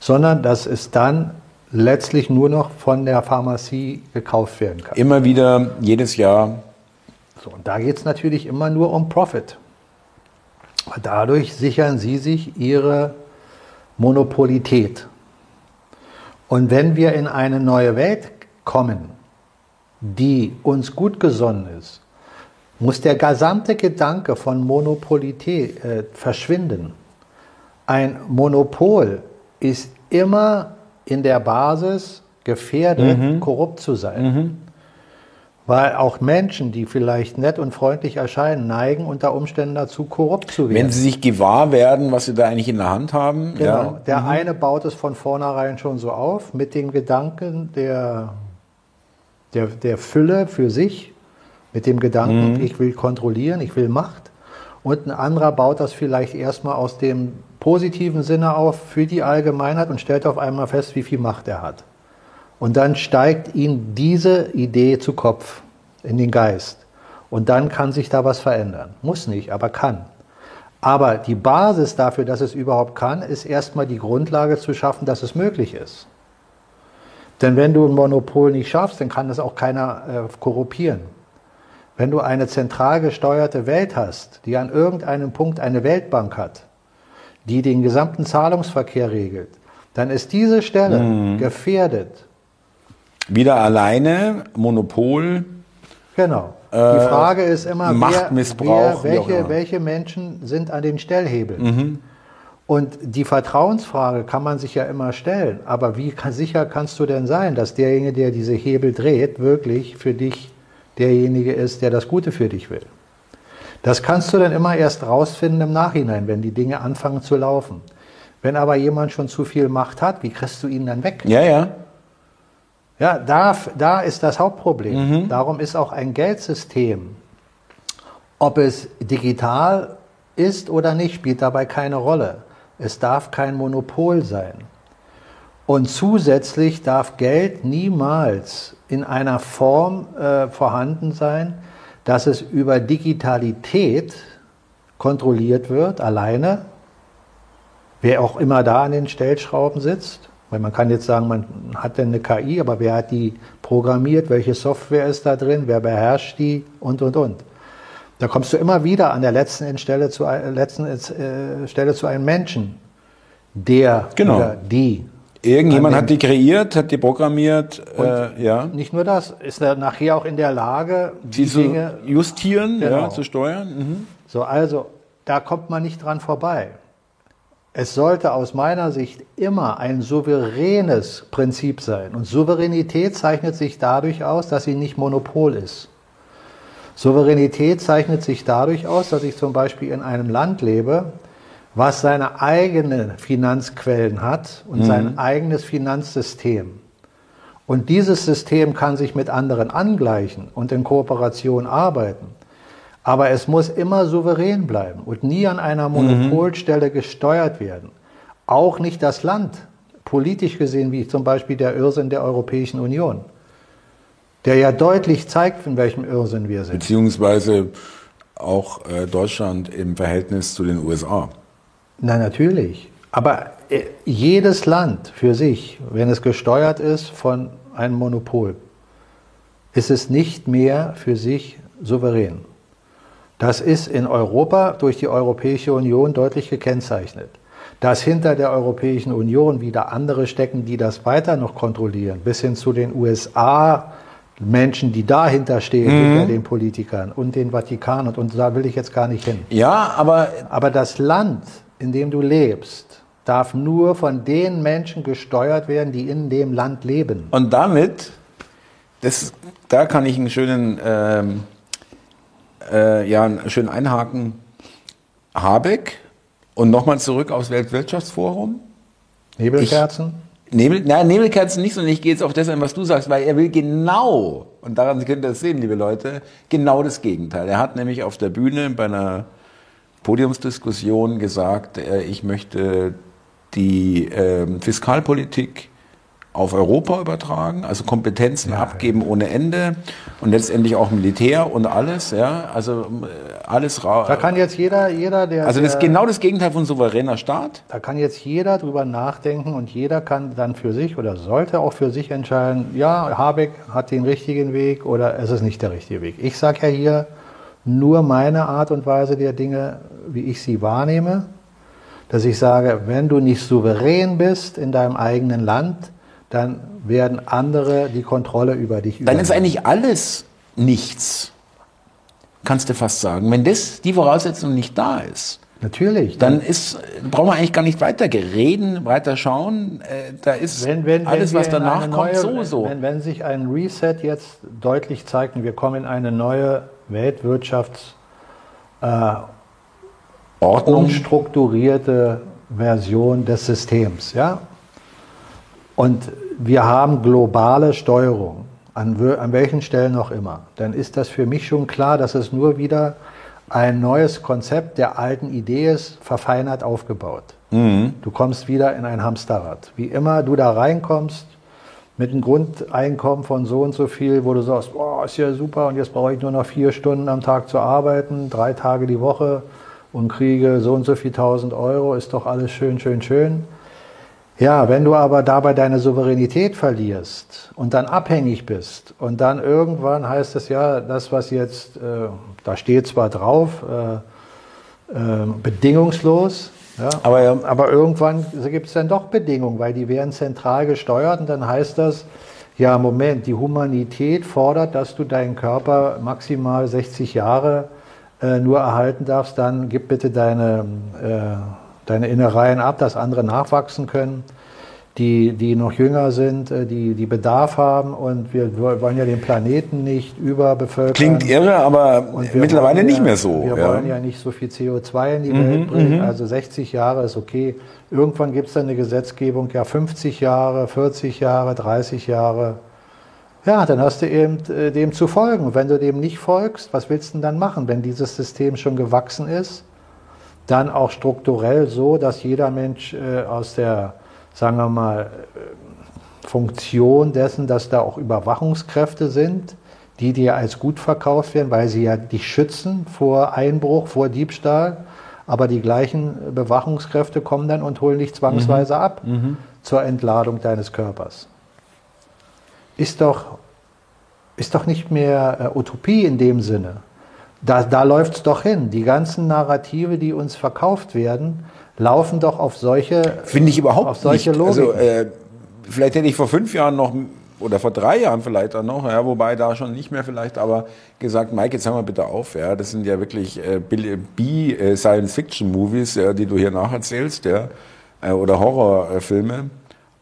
sondern dass es dann letztlich nur noch von der Pharmazie gekauft werden kann. Immer wieder, jedes Jahr. So, und da geht es natürlich immer nur um Profit. Dadurch sichern sie sich ihre Monopolität. Und wenn wir in eine neue Welt kommen, die uns gut gesonnen ist, muss der gesamte Gedanke von Monopolität äh, verschwinden. Ein Monopol ist immer in der Basis gefährdet, mhm. korrupt zu sein. Mhm. Weil auch Menschen, die vielleicht nett und freundlich erscheinen, neigen unter Umständen dazu, korrupt zu werden. Wenn sie sich gewahr werden, was sie da eigentlich in der Hand haben. Genau. Ja. Der mhm. eine baut es von vornherein schon so auf, mit dem Gedanken der, der, der Fülle für sich, mit dem Gedanken, mhm. ich will kontrollieren, ich will Macht. Und ein anderer baut das vielleicht erstmal aus dem positiven Sinne auf für die Allgemeinheit und stellt auf einmal fest, wie viel Macht er hat. Und dann steigt ihm diese Idee zu Kopf, in den Geist. Und dann kann sich da was verändern. Muss nicht, aber kann. Aber die Basis dafür, dass es überhaupt kann, ist erstmal die Grundlage zu schaffen, dass es möglich ist. Denn wenn du ein Monopol nicht schaffst, dann kann das auch keiner äh, korruptieren. Wenn du eine zentral gesteuerte Welt hast, die an irgendeinem Punkt eine Weltbank hat, die den gesamten Zahlungsverkehr regelt, dann ist diese Stelle mhm. gefährdet wieder alleine, Monopol. Genau. Die äh, Frage ist immer, Machtmissbrauch, wer, wer, welche, welche Menschen sind an den Stellhebeln? Mhm. Und die Vertrauensfrage kann man sich ja immer stellen. Aber wie kann, sicher kannst du denn sein, dass derjenige, der diese Hebel dreht, wirklich für dich derjenige ist, der das Gute für dich will? Das kannst du dann immer erst rausfinden im Nachhinein, wenn die Dinge anfangen zu laufen. Wenn aber jemand schon zu viel Macht hat, wie kriegst du ihn dann weg? Ja, ja. Ja, da, da ist das Hauptproblem. Mhm. Darum ist auch ein Geldsystem, ob es digital ist oder nicht, spielt dabei keine Rolle. Es darf kein Monopol sein. Und zusätzlich darf Geld niemals in einer Form äh, vorhanden sein, dass es über Digitalität kontrolliert wird, alleine, wer auch immer da an den Stellschrauben sitzt, weil man kann jetzt sagen, man hat denn eine KI, aber wer hat die programmiert, welche Software ist da drin, wer beherrscht die und, und, und. Da kommst du immer wieder an der letzten Stelle zu, letzten, äh, Stelle zu einem Menschen, der genau. oder die. Irgendjemand hat die kreiert, hat die programmiert, äh, ja. Nicht nur das, ist er nachher auch in der Lage, die, die Dinge justieren, genau. ja, zu steuern. Mhm. So, also da kommt man nicht dran vorbei. Es sollte aus meiner Sicht immer ein souveränes Prinzip sein. Und Souveränität zeichnet sich dadurch aus, dass sie nicht Monopol ist. Souveränität zeichnet sich dadurch aus, dass ich zum Beispiel in einem Land lebe, was seine eigenen Finanzquellen hat und mhm. sein eigenes Finanzsystem. Und dieses System kann sich mit anderen angleichen und in Kooperation arbeiten. Aber es muss immer souverän bleiben und nie an einer Monopolstelle gesteuert werden. Auch nicht das Land, politisch gesehen, wie zum Beispiel der Irrsinn der Europäischen Union, der ja deutlich zeigt, in welchem Irrsinn wir sind. Beziehungsweise auch äh, Deutschland im Verhältnis zu den USA. Na natürlich. Aber äh, jedes Land für sich, wenn es gesteuert ist von einem Monopol, ist es nicht mehr für sich souverän. Das ist in Europa durch die Europäische Union deutlich gekennzeichnet. Dass hinter der Europäischen Union wieder andere stecken, die das weiter noch kontrollieren, bis hin zu den USA, Menschen, die dahinter stehen, mhm. hinter den Politikern und den Vatikan und, und da will ich jetzt gar nicht hin. Ja, aber. Aber das Land, in dem du lebst, darf nur von den Menschen gesteuert werden, die in dem Land leben. Und damit, das, da kann ich einen schönen, ähm, äh, ja, einen schönen Einhaken. Habeck und nochmal zurück aufs Weltwirtschaftsforum. Nebelkerzen? Ich, Nebel, nein, Nebelkerzen nicht, sondern ich gehe jetzt auf das ein, was du sagst, weil er will genau, und daran könnt ihr das sehen, liebe Leute, genau das Gegenteil. Er hat nämlich auf der Bühne bei einer Podiumsdiskussion gesagt, äh, ich möchte die äh, Fiskalpolitik auf Europa übertragen, also Kompetenzen ja, abgeben ja. ohne Ende und letztendlich auch Militär und alles, ja, also äh, alles raus. Da kann jetzt jeder, jeder, der. Also das ist genau das Gegenteil von souveräner Staat. Da kann jetzt jeder drüber nachdenken und jeder kann dann für sich oder sollte auch für sich entscheiden, ja, Habeck hat den richtigen Weg oder es ist nicht der richtige Weg. Ich sage ja hier nur meine Art und Weise der Dinge, wie ich sie wahrnehme dass ich sage, wenn du nicht souverän bist in deinem eigenen Land, dann werden andere die Kontrolle über dich übernehmen. Dann ist eigentlich alles nichts, kannst du fast sagen. Wenn das die Voraussetzung nicht da ist, Natürlich. Dann ist, brauchen wir eigentlich gar nicht weiter reden, weiter schauen. Äh, da ist wenn, wenn, alles, wenn was danach kommt, so, so. Wenn, wenn sich ein Reset jetzt deutlich zeigt und wir kommen in eine neue Weltwirtschafts- äh, Ordnung. umstrukturierte Version des Systems. Ja? Und wir haben globale Steuerung, an, an welchen Stellen auch immer. Dann ist das für mich schon klar, dass es nur wieder ein neues Konzept der alten Idee ist, verfeinert aufgebaut. Mhm. Du kommst wieder in ein Hamsterrad. Wie immer du da reinkommst, mit einem Grundeinkommen von so und so viel, wo du sagst, boah, ist ja super und jetzt brauche ich nur noch vier Stunden am Tag zu arbeiten, drei Tage die Woche und kriege so und so viel tausend Euro, ist doch alles schön, schön, schön. Ja, wenn du aber dabei deine Souveränität verlierst und dann abhängig bist und dann irgendwann heißt es ja, das was jetzt, äh, da steht zwar drauf, äh, äh, bedingungslos, ja, aber, aber irgendwann gibt es dann doch Bedingungen, weil die werden zentral gesteuert und dann heißt das, ja Moment, die Humanität fordert, dass du deinen Körper maximal 60 Jahre äh, nur erhalten darfst, dann gib bitte deine, äh, deine Innereien ab, dass andere nachwachsen können, die, die noch jünger sind, äh, die, die Bedarf haben und wir wollen ja den Planeten nicht überbevölkern. Klingt irre, aber mittlerweile ja, nicht mehr so. Wir ja. wollen ja nicht so viel CO2 in die mhm, Welt bringen, mhm. also 60 Jahre ist okay. Irgendwann gibt es dann eine Gesetzgebung, ja 50 Jahre, 40 Jahre, 30 Jahre. Ja, dann hast du eben äh, dem zu folgen. Und wenn du dem nicht folgst, was willst du denn dann machen, wenn dieses System schon gewachsen ist? Dann auch strukturell so, dass jeder Mensch äh, aus der, sagen wir mal, äh, Funktion dessen, dass da auch Überwachungskräfte sind, die dir als gut verkauft werden, weil sie ja dich schützen vor Einbruch, vor Diebstahl. Aber die gleichen Bewachungskräfte kommen dann und holen dich zwangsweise mhm. ab mhm. zur Entladung deines Körpers ist doch, ist doch nicht mehr äh, Utopie in dem Sinne. Da, da läuft es doch hin. Die ganzen Narrative, die uns verkauft werden, laufen doch auf solche Finde ich überhaupt auf solche nicht. Also, äh, vielleicht hätte ich vor fünf Jahren noch oder vor drei Jahren vielleicht auch noch, ja, wobei da schon nicht mehr vielleicht, aber gesagt, Mike, jetzt hör mal bitte auf, ja, das sind ja wirklich äh, B-Science-Fiction-Movies, ja, die du hier nacherzählst, ja, äh, oder Horrorfilme.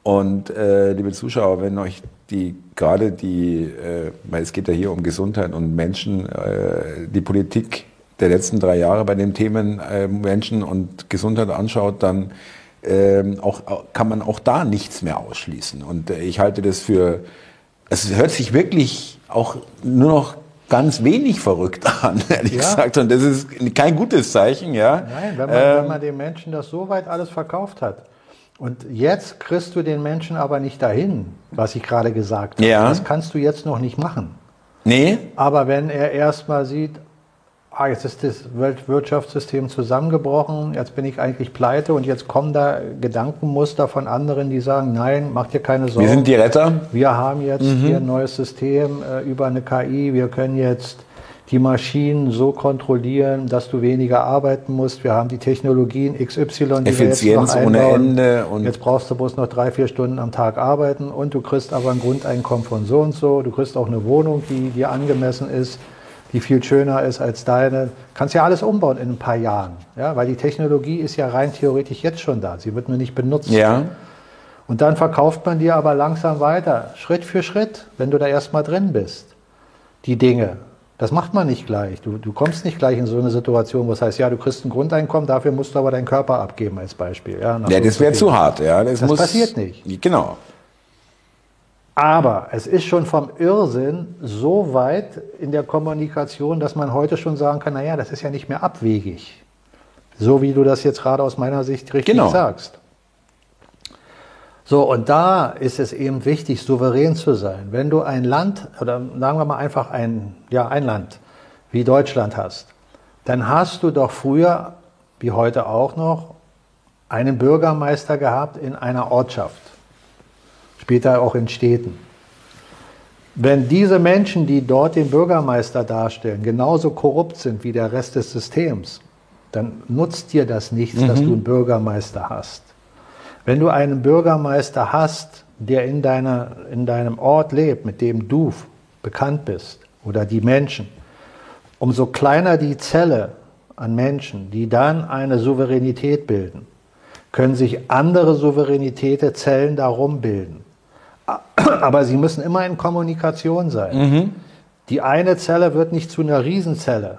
Und äh, liebe Zuschauer, wenn euch die gerade die, äh, weil es geht ja hier um Gesundheit und Menschen, äh, die Politik der letzten drei Jahre bei den Themen äh, Menschen und Gesundheit anschaut, dann äh, auch, kann man auch da nichts mehr ausschließen. Und äh, ich halte das für, es hört sich wirklich auch nur noch ganz wenig verrückt an, ehrlich ja. gesagt. Und das ist kein gutes Zeichen, ja. Nein, wenn man, ähm, wenn man den Menschen das so weit alles verkauft hat. Und jetzt kriegst du den Menschen aber nicht dahin, was ich gerade gesagt habe. Ja. Das kannst du jetzt noch nicht machen. Nee. Aber wenn er erstmal sieht, ah, jetzt ist das Weltwirtschaftssystem zusammengebrochen, jetzt bin ich eigentlich pleite und jetzt kommen da Gedankenmuster von anderen, die sagen, nein, mach dir keine Sorgen. Wir sind die Retter. Wir haben jetzt mhm. hier ein neues System äh, über eine KI, wir können jetzt die Maschinen so kontrollieren, dass du weniger arbeiten musst. Wir haben die Technologien XY, die Effizienz wir jetzt noch ohne Ende. Und jetzt brauchst du bloß noch drei, vier Stunden am Tag arbeiten und du kriegst aber ein Grundeinkommen von so und so. Du kriegst auch eine Wohnung, die dir angemessen ist, die viel schöner ist als deine. Kannst ja alles umbauen in ein paar Jahren, ja, weil die Technologie ist ja rein theoretisch jetzt schon da. Sie wird nur nicht benutzt. Ja. Und dann verkauft man dir aber langsam weiter, Schritt für Schritt, wenn du da erstmal drin bist, die Dinge. Das macht man nicht gleich. Du, du kommst nicht gleich in so eine Situation, wo es heißt, ja, du kriegst ein Grundeinkommen, dafür musst du aber deinen Körper abgeben als Beispiel. Ja, ja das wäre zu hart. Ja, das, das muss, passiert nicht. Genau. Aber es ist schon vom Irrsinn so weit in der Kommunikation, dass man heute schon sagen kann, naja, das ist ja nicht mehr abwegig. So wie du das jetzt gerade aus meiner Sicht richtig genau. sagst. So, und da ist es eben wichtig, souverän zu sein. Wenn du ein Land, oder sagen wir mal einfach ein, ja, ein Land wie Deutschland hast, dann hast du doch früher, wie heute auch noch, einen Bürgermeister gehabt in einer Ortschaft, später auch in Städten. Wenn diese Menschen, die dort den Bürgermeister darstellen, genauso korrupt sind wie der Rest des Systems, dann nutzt dir das nichts, mhm. dass du einen Bürgermeister hast. Wenn du einen Bürgermeister hast, der in, deiner, in deinem Ort lebt, mit dem du bekannt bist, oder die Menschen, umso kleiner die Zelle an Menschen, die dann eine Souveränität bilden, können sich andere Souveränitäten Zellen darum bilden. Aber sie müssen immer in Kommunikation sein. Mhm. Die eine Zelle wird nicht zu einer Riesenzelle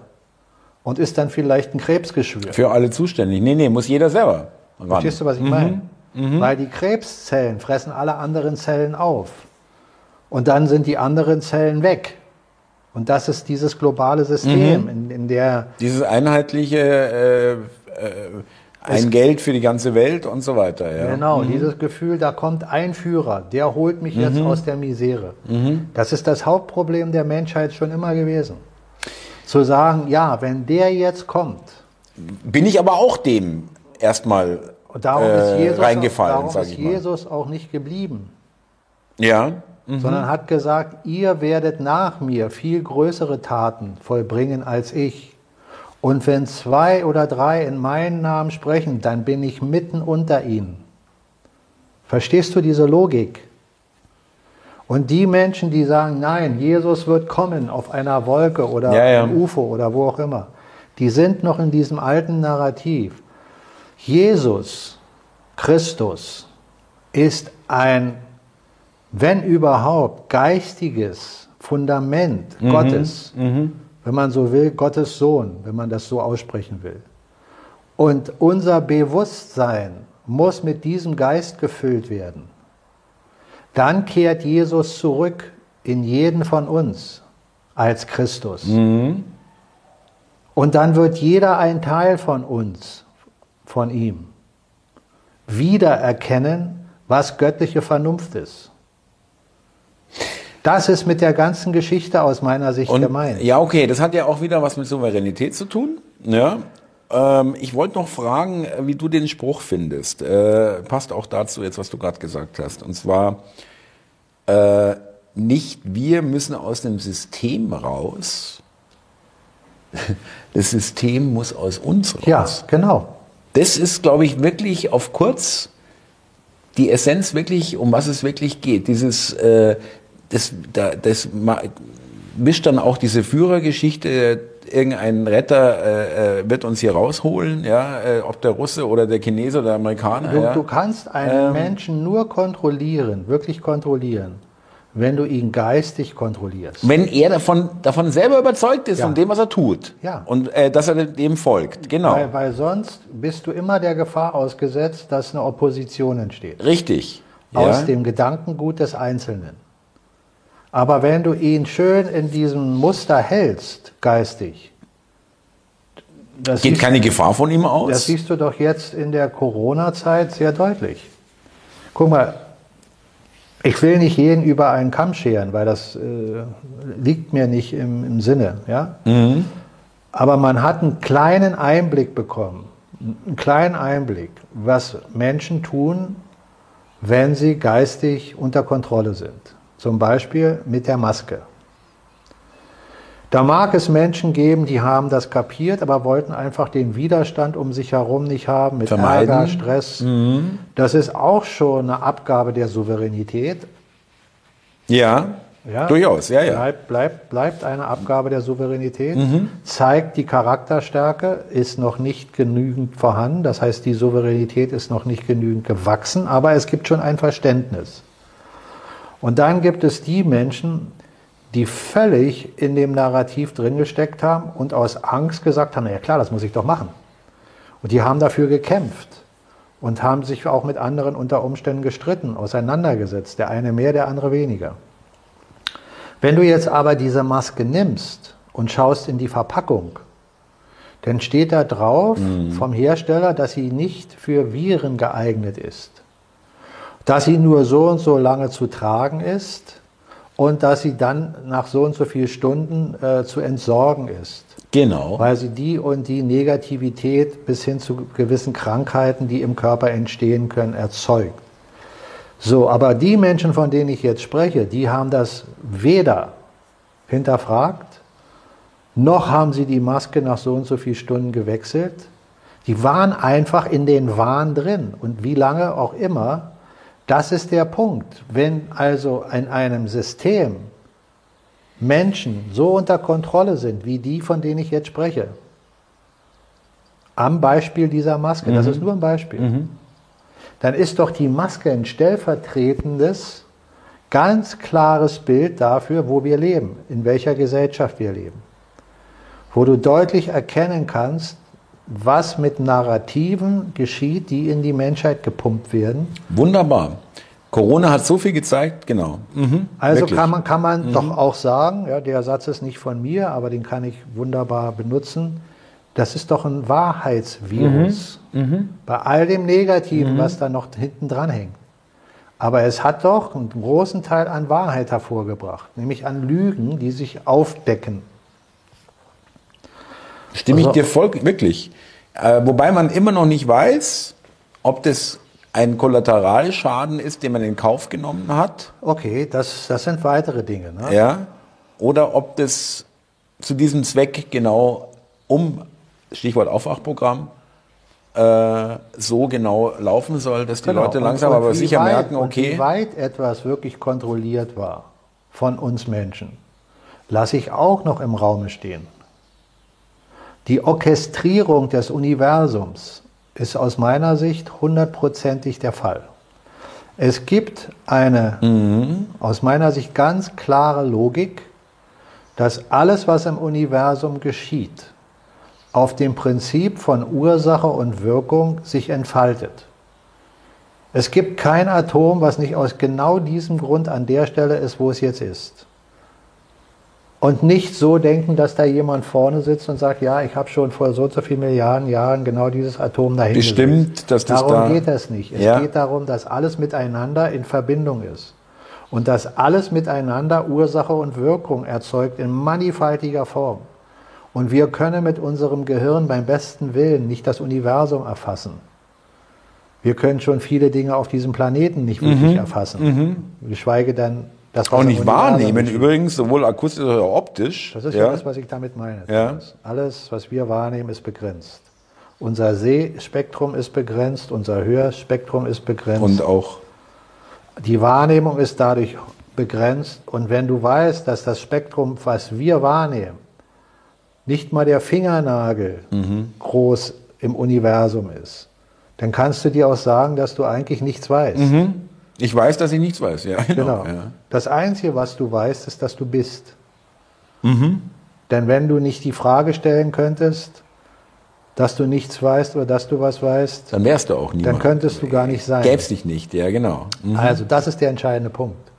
und ist dann vielleicht ein Krebsgeschwür. Für alle zuständig. Nee, nee, muss jeder selber. Ran. Verstehst du, was ich mhm. meine? Mhm. Weil die Krebszellen fressen alle anderen Zellen auf. Und dann sind die anderen Zellen weg. Und das ist dieses globale System, mhm. in, in, der. Dieses einheitliche äh, äh, ein Geld für die ganze Welt und so weiter. Ja. Genau, mhm. dieses Gefühl, da kommt ein Führer, der holt mich jetzt mhm. aus der Misere. Mhm. Das ist das Hauptproblem der Menschheit schon immer gewesen. Zu sagen, ja, wenn der jetzt kommt. Bin ich aber auch dem erstmal darum äh, ist Jesus, reingefallen, auch, darum ist Jesus auch nicht geblieben. Ja. Mhm. Sondern hat gesagt, ihr werdet nach mir viel größere Taten vollbringen als ich. Und wenn zwei oder drei in meinen Namen sprechen, dann bin ich mitten unter ihnen. Verstehst du diese Logik? Und die Menschen, die sagen, nein, Jesus wird kommen auf einer Wolke oder ja, ja. im UFO oder wo auch immer, die sind noch in diesem alten Narrativ. Jesus Christus ist ein, wenn überhaupt, geistiges Fundament mhm. Gottes, mhm. Wenn man so will, Gottes Sohn, wenn man das so aussprechen will. Und unser Bewusstsein muss mit diesem Geist gefüllt werden. Dann kehrt Jesus zurück in jeden von uns als Christus. Mhm. Und dann wird jeder ein Teil von uns von ihm. Wiedererkennen, was göttliche Vernunft ist. Das ist mit der ganzen Geschichte aus meiner Sicht Und, gemeint. Ja, okay, das hat ja auch wieder was mit Souveränität zu tun. Ja. Ähm, ich wollte noch fragen, wie du den Spruch findest. Äh, passt auch dazu jetzt, was du gerade gesagt hast. Und zwar, äh, nicht wir müssen aus dem System raus. Das System muss aus uns raus. Ja, genau. Das ist, glaube ich, wirklich auf kurz die Essenz wirklich, um was es wirklich geht. Dieses, äh, das, da, das mischt dann auch diese Führergeschichte. Irgendein Retter äh, äh, wird uns hier rausholen, ja, äh, ob der Russe oder der Chinese oder der Amerikaner. Du, ja. du kannst einen ähm, Menschen nur kontrollieren, wirklich kontrollieren, wenn du ihn geistig kontrollierst. Wenn er davon, davon selber überzeugt ist, ja. von dem, was er tut. Ja. Und äh, dass er dem folgt. Genau. Weil, weil sonst bist du immer der Gefahr ausgesetzt, dass eine Opposition entsteht. Richtig. Aus ja. dem Gedankengut des Einzelnen. Aber wenn du ihn schön in diesem Muster hältst, geistig, Geht keine Gefahr von ihm aus? Das siehst du doch jetzt in der Corona-Zeit sehr deutlich. Guck mal, ich will nicht jeden über einen Kamm scheren, weil das äh, liegt mir nicht im, im Sinne. Ja? Mhm. Aber man hat einen kleinen Einblick bekommen, einen kleinen Einblick, was Menschen tun, wenn sie geistig unter Kontrolle sind. Zum Beispiel mit der Maske. Da mag es Menschen geben, die haben das kapiert, aber wollten einfach den Widerstand um sich herum nicht haben, mit Vermeiden. Ärger, Stress. Mhm. Das ist auch schon eine Abgabe der Souveränität. Ja, Ja, durchaus, ja, ja. Bleibt, bleibt, bleibt eine Abgabe der Souveränität, zeigt die Charakterstärke, ist noch nicht genügend vorhanden. Das heißt, die Souveränität ist noch nicht genügend gewachsen, aber es gibt schon ein Verständnis. Und dann gibt es die Menschen, die völlig in dem Narrativ drin gesteckt haben und aus Angst gesagt haben, na ja klar, das muss ich doch machen. Und die haben dafür gekämpft und haben sich auch mit anderen unter Umständen gestritten, auseinandergesetzt. Der eine mehr, der andere weniger. Wenn du jetzt aber diese Maske nimmst und schaust in die Verpackung, dann steht da drauf vom Hersteller, dass sie nicht für Viren geeignet ist, dass sie nur so und so lange zu tragen ist und dass sie dann nach so und so vielen Stunden äh, zu entsorgen ist, Genau. weil sie die und die Negativität bis hin zu gewissen Krankheiten, die im Körper entstehen können, erzeugt. So, aber die Menschen, von denen ich jetzt spreche, die haben das weder hinterfragt, noch haben sie die Maske nach so und so vielen Stunden gewechselt. Die waren einfach in den Wahn drin. Und wie lange auch immer, das ist der Punkt. Wenn also in einem System Menschen so unter Kontrolle sind, wie die, von denen ich jetzt spreche, am Beispiel dieser Maske, das ist nur ein Beispiel, dann ist doch die Maske ein stellvertretendes, ganz klares Bild dafür, wo wir leben, in welcher Gesellschaft wir leben. Wo du deutlich erkennen kannst, was mit Narrativen geschieht, die in die Menschheit gepumpt werden. Wunderbar. Corona hat so viel gezeigt, genau. Mhm, Also wirklich. kann man, kann man doch auch sagen, ja, der Satz ist nicht von mir, aber den kann ich wunderbar benutzen. Das ist doch ein Wahrheitsvirus. Bei all dem Negativen, was da noch hinten dran hängt. Aber es hat doch einen großen Teil an Wahrheit hervorgebracht, nämlich an Lügen, die sich aufdecken. Stimme ich Also- dir voll, wirklich. Äh, wobei man immer noch nicht weiß, ob das ein Kollateralschaden ist, den man in Kauf genommen hat, Okay, das, das sind weitere Dinge. Ne? ja, oder ob das zu diesem Zweck genau um Stichwort Aufwachprogramm äh, so genau laufen soll, dass die Genau. Leute Und- langsam und aber wie sicher weit, merken, und okay, Wie weit etwas wirklich kontrolliert war von uns Menschen, lasse ich auch noch im Raume stehen. Die Orchestrierung des Universums ist aus meiner Sicht hundertprozentig der Fall. Es gibt eine aus meiner Sicht ganz klare Logik, dass alles, was im Universum geschieht, auf dem Prinzip von Ursache und Wirkung sich entfaltet. Es gibt kein Atom, was nicht aus genau diesem Grund an der Stelle ist, wo es jetzt ist. Und nicht so denken, dass da jemand vorne sitzt und sagt, ja, ich habe schon vor so und so vielen Milliarden Jahren genau dieses Atom dahin Bestimmt, gesetzt. dass das Darum da- geht das nicht. Es Ja. geht darum, dass alles miteinander in Verbindung ist. Und dass alles miteinander Ursache und Wirkung erzeugt in mannigfaltiger Form. Und wir können mit unserem Gehirn beim besten Willen nicht das Universum erfassen. Wir können schon viele Dinge auf diesem Planeten nicht wirklich erfassen. Geschweige denn das, Mhm. auch nicht wahrnehmen, übrigens, sowohl akustisch als auch optisch. Das ist ja, ja. das, was ich damit meine. Ja. Alles, was wir wahrnehmen, ist begrenzt. Unser Sehspektrum ist begrenzt, unser Hörspektrum ist begrenzt. Und auch Die Wahrnehmung ist dadurch begrenzt. Und wenn du weißt, dass das Spektrum, was wir wahrnehmen, nicht mal der Fingernagel groß im Universum ist, dann kannst du dir auch sagen, dass du eigentlich nichts weißt. Ich weiß, dass ich nichts weiß. Ja, genau. Genau. Ja. Das Einzige, was du weißt, ist, dass du bist. Denn wenn du nicht die Frage stellen könntest, dass du nichts weißt oder dass du was weißt, Dann wärst du auch niemand. dann könntest du gar nicht sein. Gäb's dich nicht, ja, genau. Mhm. Also das ist der entscheidende Punkt.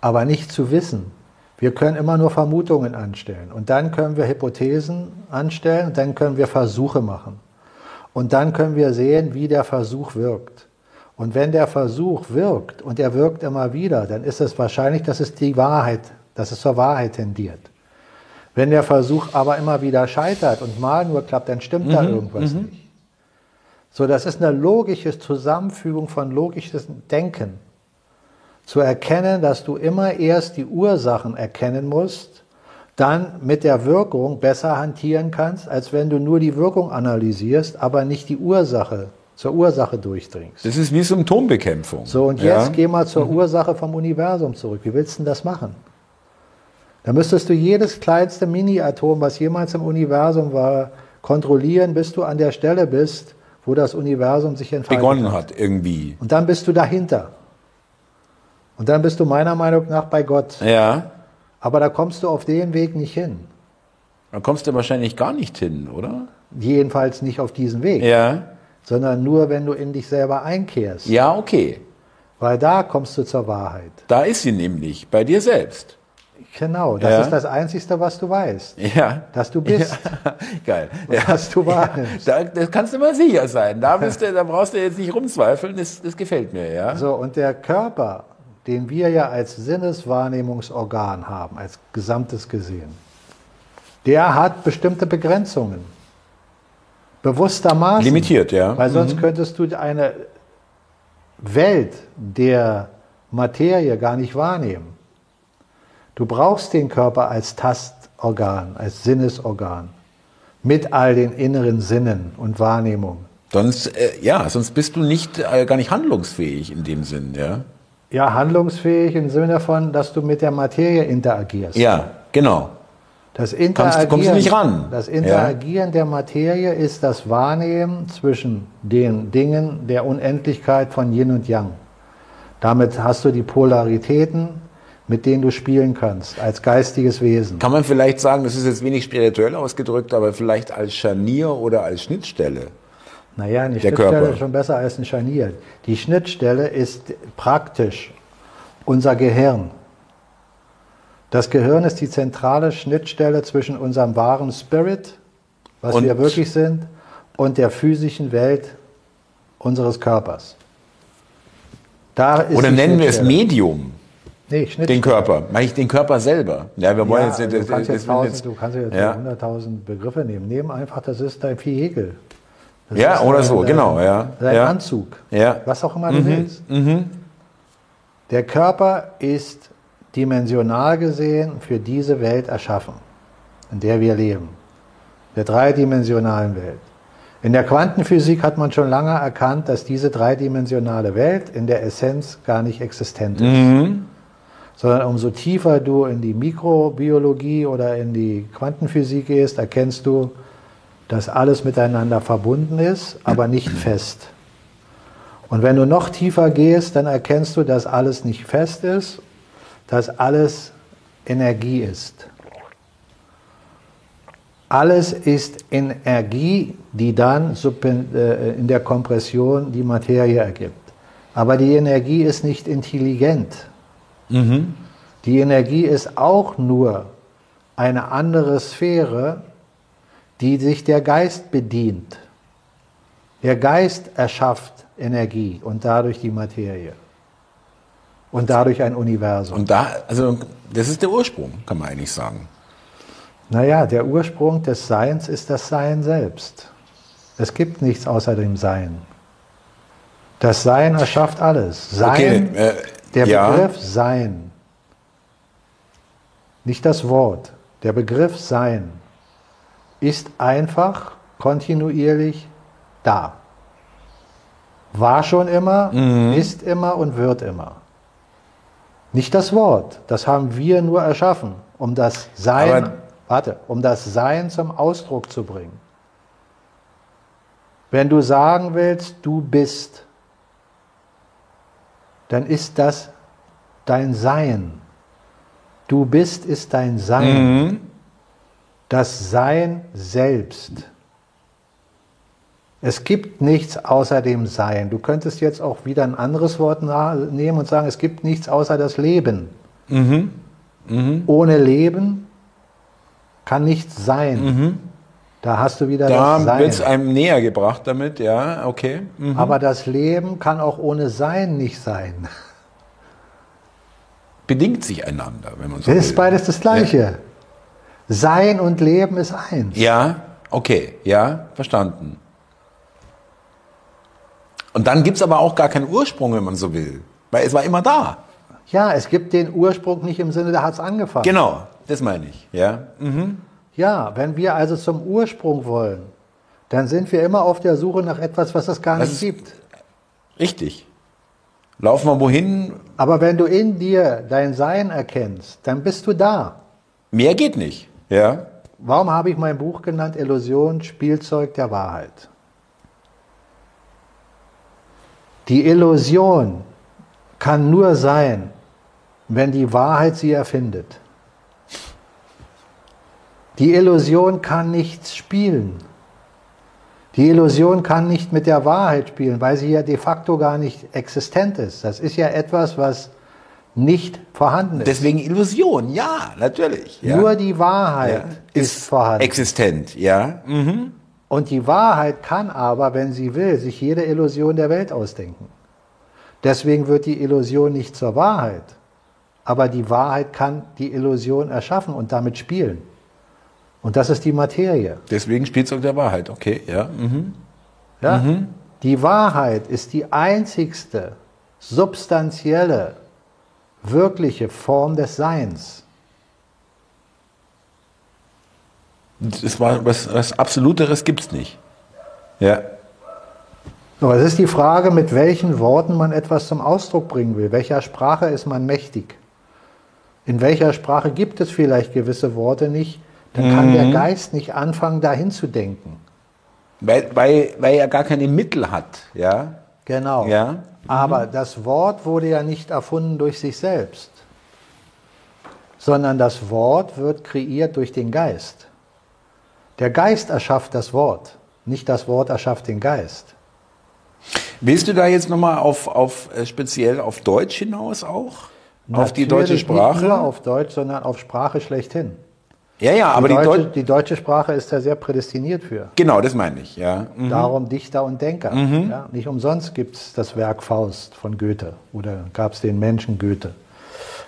Aber nicht zu wissen. Wir können immer nur Vermutungen anstellen. Und dann können wir Hypothesen anstellen und dann können wir Versuche machen. Und dann können wir sehen, wie der Versuch wirkt. Und wenn der Versuch wirkt und er wirkt immer wieder, dann ist es wahrscheinlich, dass es die Wahrheit, dass es zur Wahrheit tendiert. Wenn der Versuch aber immer wieder scheitert und mal nur klappt, dann stimmt da irgendwas nicht. So, das ist eine logische Zusammenfügung von logisches Denken. Zu erkennen, dass du immer erst die Ursachen erkennen musst, dann mit der Wirkung besser hantieren kannst, als wenn du nur die Wirkung analysierst, aber nicht die Ursache zur Ursache durchdringst. Das ist wie Symptombekämpfung. So, und jetzt ja. geh mal zur Ursache vom Universum zurück. Wie willst du denn das machen? Da müsstest du jedes kleinste Mini-Atom, was jemals im Universum war, kontrollieren, bis du an der Stelle bist, wo das Universum sich entfaltet begonnen hat irgendwie. Und dann bist du dahinter. Und dann bist du meiner Meinung nach bei Gott. Ja. Aber da kommst du auf den Weg nicht hin. Da kommst du wahrscheinlich gar nicht hin, oder? Jedenfalls nicht auf diesen Weg. Ja. Sondern nur, wenn du in dich selber einkehrst. Ja, okay. Weil da kommst du zur Wahrheit. Da ist sie nämlich, bei dir selbst. Genau, das ja. ist das Einzige, was du weißt. Ja. Dass du bist. Ja. Geil. Was du wahrnimmst. Ja. Da, das kannst du mal sicher sein. Da, bist du, da brauchst du jetzt nicht rumzweifeln, das, das gefällt mir, ja. So, und der Körper, den wir ja als Sinneswahrnehmungsorgan haben, als gesamtes gesehen, der hat bestimmte Begrenzungen. Bewusstermaßen. Limitiert, ja. Weil sonst mhm. könntest du eine Welt der Materie gar nicht wahrnehmen. Du brauchst den Körper als Tastorgan, als Sinnesorgan, mit all den inneren Sinnen und Wahrnehmungen. Sonst, äh, ja, sonst bist du nicht, äh, gar nicht handlungsfähig in dem Sinn, ja? Ja, handlungsfähig im Sinne davon, dass du mit der Materie interagierst. Ja, genau. Das Interagieren, kommst, kommst nicht ran. Das Interagieren ja. der Materie ist das Wahrnehmen zwischen den Dingen der Unendlichkeit von Yin und Yang. Damit hast du die Polaritäten mit denen du spielen kannst, als geistiges Wesen. Kann man vielleicht sagen, das ist jetzt wenig spirituell ausgedrückt, aber vielleicht als Scharnier oder als Schnittstelle? Naja, eine Schnittstelle Körper. ist schon besser als ein Scharnier. Die Schnittstelle ist praktisch unser Gehirn. Das Gehirn ist die zentrale Schnittstelle zwischen unserem wahren Spirit, was und wir wirklich sind, und der physischen Welt unseres Körpers. Oder nennen wir es Medium. Nee, Den Körper. Meine ich den Körper selber. Ja, wir wollen ja, jetzt, also du, kannst jetzt tausend, jetzt, du kannst jetzt ja. 100.000 Begriffe nehmen. Nehmen einfach, das ist dein Vehikel. Das ja, oder so, genau, ja. Dein ja. Anzug. Ja. Was auch immer du mhm. willst. Mhm. Der Körper ist dimensional gesehen für diese Welt erschaffen, in der wir leben. Der dreidimensionalen Welt. In der Quantenphysik hat man schon lange erkannt, dass diese dreidimensionale Welt in der Essenz gar nicht existent ist. Mhm sondern umso tiefer du in die Mikrobiologie oder in die Quantenphysik gehst, erkennst du, dass alles miteinander verbunden ist, aber nicht fest. Und wenn du noch tiefer gehst, dann erkennst du, dass alles nicht fest ist, dass alles Energie ist. Alles ist Energie, die dann äh, in der Kompression die Materie ergibt. Aber die Energie ist nicht intelligent. Mhm. Die Energie ist auch nur eine andere Sphäre, die sich der Geist bedient. Der Geist erschafft Energie und dadurch die Materie. Und dadurch ein Universum. Und da, also, das ist der Ursprung, kann man eigentlich sagen. Naja, der Ursprung des Seins ist das Sein selbst. Es gibt nichts außer dem Sein. Das Sein erschafft alles. Sein, okay, äh, der ja. Begriff Sein, nicht das Wort, der Begriff Sein ist einfach kontinuierlich da. War schon immer, mhm. ist immer und wird immer. Nicht das Wort, das haben wir nur erschaffen, um das Sein, Aber warte, um das Sein zum Ausdruck zu bringen. Wenn du sagen willst, du bist, dann ist das dein Sein. Du bist ist dein Sein. Mhm. Das Sein selbst. Es gibt nichts außer dem Sein. Du könntest jetzt auch wieder ein anderes Wort nehmen und sagen, es gibt nichts außer das Leben. Mhm. Mhm. Ohne Leben kann nichts sein. Mhm. Da hast du wieder da das Sein. Da wird es einem näher gebracht damit, ja, okay. Mhm. Aber das Leben kann auch ohne Sein nicht sein. Bedingt sich einander, wenn man so Das will. ist beides das Gleiche. Ja. Sein und Leben ist eins. Ja, okay, ja, verstanden. Und dann gibt es aber auch gar keinen Ursprung, wenn man so will. Weil es war immer da. Ja, es gibt den Ursprung nicht im Sinne, da hat es angefangen. Genau, das meine ich, ja. Mhm. Ja, wenn wir also zum Ursprung wollen, dann sind wir immer auf der Suche nach etwas, was es gar Was nicht gibt. Richtig. Laufen wir wohin? Aber wenn du in dir dein Sein erkennst, dann bist du da. Mehr geht nicht, ja. Warum habe ich mein Buch genannt Illusion, Spielzeug der Wahrheit? Die Illusion kann nur sein, wenn die Wahrheit sie erfindet. Die Illusion kann nichts spielen. Die Illusion kann nicht mit der Wahrheit spielen, weil sie ja de facto gar nicht existent ist. Das ist ja etwas, was nicht vorhanden ist. Deswegen Illusion, ja, natürlich. Ja. Nur die Wahrheit ja. ist, vorhanden. Existent, ja. Mhm. Und die Wahrheit kann aber, wenn sie will, sich jede Illusion der Welt ausdenken. Deswegen wird die Illusion nicht zur Wahrheit. Aber die Wahrheit kann die Illusion erschaffen und damit spielen. Und das ist die Materie. Deswegen Spielzeug der Wahrheit, okay, ja. Mhm. Ja? Die Wahrheit ist die einzigste substanzielle, wirkliche Form des Seins. Das war was, was Absoluteres gibt's nicht. Ja. So, es ist die Frage, mit welchen Worten man etwas zum Ausdruck bringen will. Welcher Sprache ist man mächtig? In welcher Sprache gibt es vielleicht gewisse Worte nicht? Dann kann der Geist nicht anfangen, dahin zu denken. Weil, weil, weil er gar keine Mittel hat, ja. Genau. Ja. Aber das Wort wurde ja nicht erfunden durch sich selbst, sondern das Wort wird kreiert durch den Geist. Der Geist erschafft das Wort, nicht das Wort erschafft den Geist. Willst du da jetzt nochmal auf, auf äh, speziell auf Deutsch hinaus auch? auf die deutsche Natürlich Sprache? Nicht nur auf Deutsch, sondern auf Sprache schlechthin. ja, ja, aber die, die, deutsche, Deutsch. die deutsche Sprache ist da sehr prädestiniert für. Genau, das meine ich, ja. Mhm. Darum Dichter und Denker. Ja, nicht umsonst gibt es das Werk Faust von Goethe oder gab es den Menschen Goethe.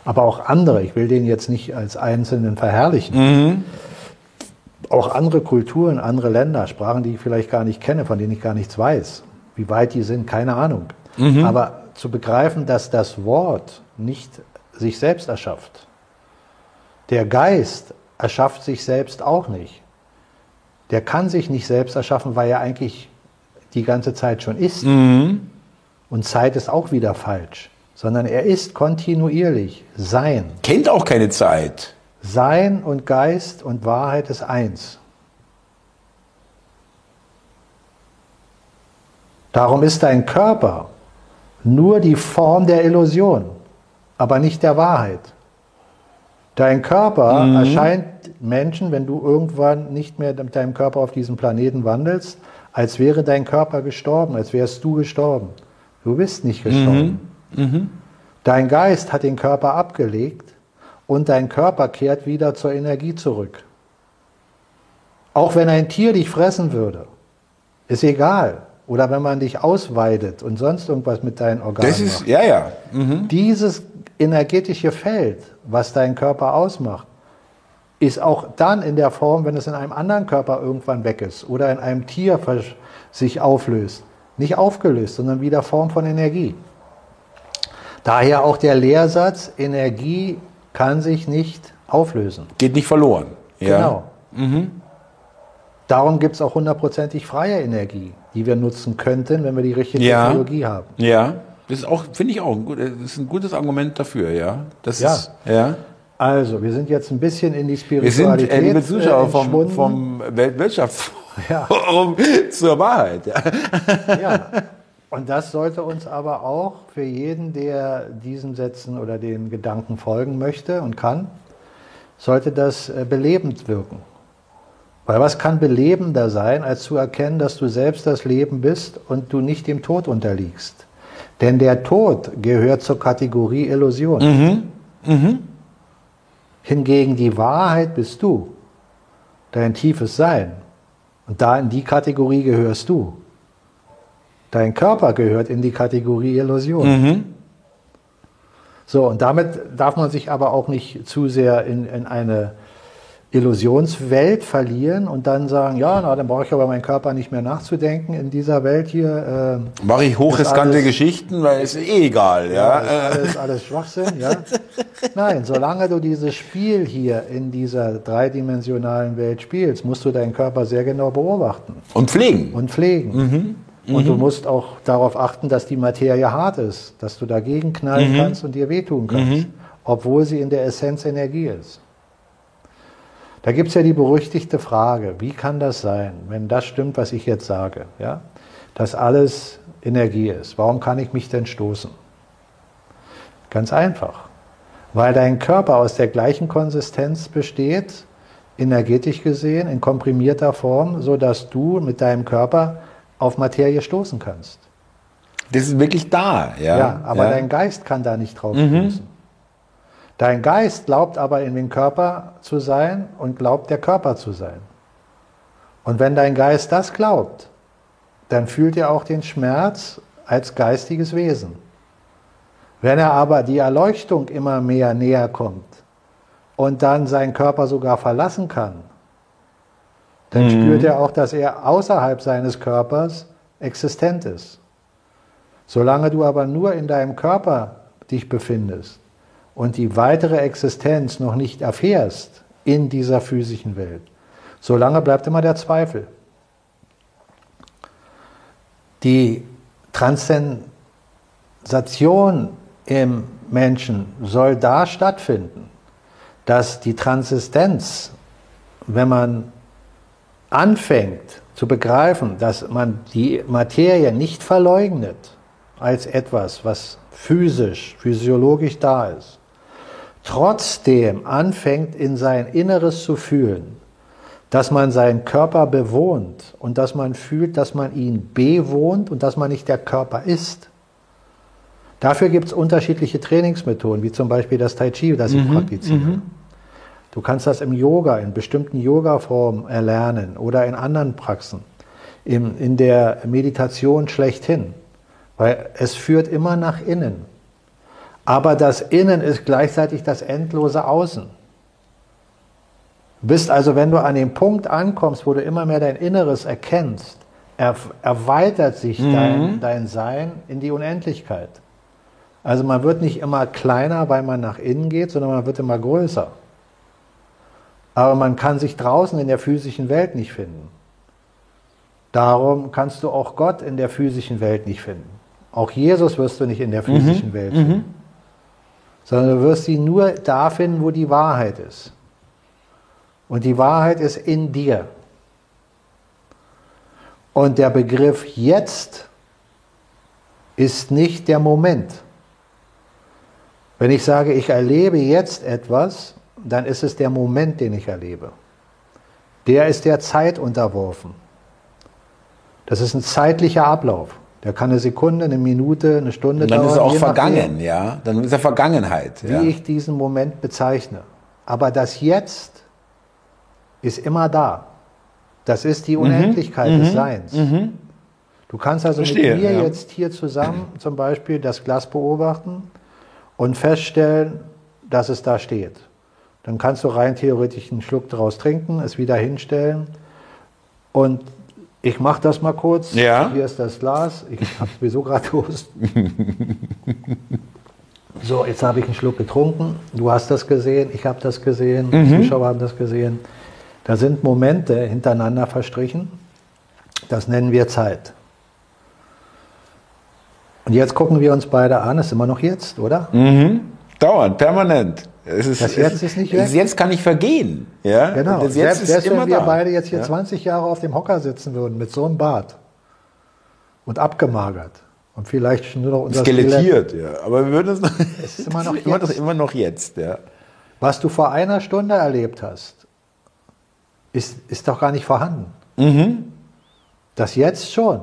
Aber auch andere, ich will den jetzt nicht als Einzelnen verherrlichen. Auch andere Kulturen, andere Länder, Sprachen, die ich vielleicht gar nicht kenne, von denen ich gar nichts weiß. Wie weit die sind, keine Ahnung. Aber zu begreifen, dass das Wort nicht sich selbst erschafft. Der Geist erschafft sich selbst auch nicht. Der kann sich nicht selbst erschaffen, weil er eigentlich die ganze Zeit schon ist. Und Zeit ist auch wieder falsch, sondern er ist kontinuierlich Sein. Kennt auch keine Zeit. Sein und Geist und Wahrheit ist eins. Darum ist dein Körper nur die Form der Illusion, aber nicht der Wahrheit. Dein Körper erscheint Menschen, wenn du irgendwann nicht mehr mit deinem Körper auf diesem Planeten wandelst, als wäre dein Körper gestorben, als wärst du gestorben. Du bist nicht gestorben. Dein Geist hat den Körper abgelegt und dein Körper kehrt wieder zur Energie zurück. Auch wenn ein Tier dich fressen würde, ist egal. Oder wenn man dich ausweidet und sonst irgendwas mit deinen Organen Das ist, macht. ja, ja. Dieses energetische Feld, was deinen Körper ausmacht, ist auch dann in der Form, wenn es in einem anderen Körper irgendwann weg ist oder in einem Tier sich auflöst, nicht aufgelöst, sondern wieder Form von Energie. Daher auch der Lehrsatz, Energie kann sich nicht auflösen. Geht nicht verloren. Ja. Genau. Darum gibt es auch hundertprozentig freie Energie, die wir nutzen könnten, wenn wir die richtige Ja. Technologie haben. Ja. Das ist auch, finde ich auch, ein gut- das ist ein gutes Argument dafür, ja. Das Ja. ist, ja. Also, wir sind jetzt ein bisschen in die Wir Spiritualität sind, äh, liebe Zuschauer, äh, vom, entschwunden. vom Weltwirtschaftsforum zur Wahrheit. Ja. Und das sollte uns aber auch für jeden, der diesen Sätzen oder den Gedanken folgen möchte und kann, sollte das äh, belebend wirken. Weil was kann belebender sein, als zu erkennen, dass du selbst das Leben bist und du nicht dem Tod unterliegst? Denn der Tod gehört zur Kategorie Illusion. Hingegen die Wahrheit bist du, dein tiefes Sein. Und da in die Kategorie gehörst du. Dein Körper gehört in die Kategorie Illusion. So, und damit darf man sich aber auch nicht zu sehr in, in eine Illusionswelt verlieren und dann sagen, ja, na, dann brauche ich aber meinen Körper nicht mehr nachzudenken in dieser Welt hier. Äh, Mache ich hochriskante Geschichten, weil es eh egal, ja. ja ist alles, alles Schwachsinn, ja. Nein, solange du dieses Spiel hier in dieser dreidimensionalen Welt spielst, musst du deinen Körper sehr genau beobachten. Und pflegen. Und pflegen. Mhm. Und mhm. du musst auch darauf achten, dass die Materie hart ist, dass du dagegen knallen mhm. kannst und dir wehtun kannst, mhm. obwohl sie in der Essenz Energie ist. Da gibt es ja die berüchtigte Frage, wie kann das sein, wenn das stimmt, was ich jetzt sage, ja? dass alles Energie ist? Warum kann ich mich denn stoßen? Ganz einfach, weil dein Körper aus der gleichen Konsistenz besteht, energetisch gesehen, in komprimierter Form, sodass du mit deinem Körper auf Materie stoßen kannst. Das ist wirklich da, ja. Ja, aber ja. dein Geist kann da nicht drauf mhm. stoßen. Dein Geist glaubt aber in den Körper zu sein und glaubt der Körper zu sein. Und wenn dein Geist das glaubt, dann fühlt er auch den Schmerz als geistiges Wesen. Wenn er aber die Erleuchtung immer mehr näher kommt und dann seinen Körper sogar verlassen kann, dann mhm. spürt er auch, dass er außerhalb seines Körpers existent ist. Solange du aber nur in deinem Körper dich befindest, und die weitere Existenz noch nicht erfährst in dieser physischen Welt, solange bleibt immer der Zweifel. Die Transzendation im Menschen soll da stattfinden, dass die Transistenz, wenn man anfängt zu begreifen, dass man die Materie nicht verleugnet als etwas, was physisch, physiologisch da ist, trotzdem anfängt in sein Inneres zu fühlen, dass man seinen Körper bewohnt und dass man fühlt, dass man ihn bewohnt und dass man nicht der Körper ist. Dafür gibt es unterschiedliche Trainingsmethoden, wie zum Beispiel das Tai Chi, das ich mhm, praktiziere. Mhm. Du kannst das im Yoga, in bestimmten Yoga-Formen erlernen oder in anderen Praxen, in, in der Meditation schlechthin, weil es führt immer nach innen. Aber das Innen ist gleichzeitig das endlose Außen. Du bist also, wenn du an den Punkt ankommst, wo du immer mehr dein Inneres erkennst, er, erweitert sich mhm. dein, dein Sein in die Unendlichkeit. Also man wird nicht immer kleiner, weil man nach innen geht, sondern man wird immer größer. Aber man kann sich draußen in der physischen Welt nicht finden. Darum kannst du auch Gott in der physischen Welt nicht finden. Auch Jesus wirst du nicht in der physischen mhm. Welt finden. Mhm sondern du wirst sie nur da finden, wo die Wahrheit ist. Und die Wahrheit ist in dir. Und der Begriff jetzt ist nicht der Moment. Wenn ich sage, ich erlebe jetzt etwas, dann ist es der Moment, den ich erlebe. Der ist der Zeit unterworfen. Das ist ein zeitlicher Ablauf. Der kann eine Sekunde, eine Minute, eine Stunde dauern. Dann dauern, ist er auch vergangen, ja. Dann ist er Vergangenheit. Wie ja. ich diesen Moment bezeichne. Aber das Jetzt ist immer da. Das ist die mhm. Unendlichkeit mhm. des Seins. Mhm. Du kannst also Verstehe, mit mir ja. jetzt hier zusammen zum Beispiel das Glas beobachten und feststellen, dass es da steht. Dann kannst du rein theoretisch einen Schluck daraus trinken, es wieder hinstellen und ich mache das mal kurz. Ja. Hier ist das Glas. Ich habe sowieso gerade Durst. so, jetzt habe ich einen Schluck getrunken. Du hast das gesehen, ich habe das gesehen, mhm. die Zuschauer haben das gesehen. Da sind Momente hintereinander verstrichen. Das nennen wir Zeit. Und jetzt gucken wir uns beide an. Es ist immer noch jetzt, oder? Mhm. Dauernd, permanent. Ist, das Jetzt ist nicht weg. Das Jetzt kann nicht vergehen. Ja? Genau. Das Jetzt selbst, selbst wenn wir da. beide jetzt hier ja? 20 Jahre auf dem Hocker sitzen würden mit so einem Bart und abgemagert und vielleicht nur noch unser Skelettiert, Skelett. ja. Aber wir würden es noch, es ist immer noch jetzt. Immer, noch, immer noch jetzt, ja. Was du vor einer Stunde erlebt hast, ist, ist doch gar nicht vorhanden. Mhm. Das jetzt schon.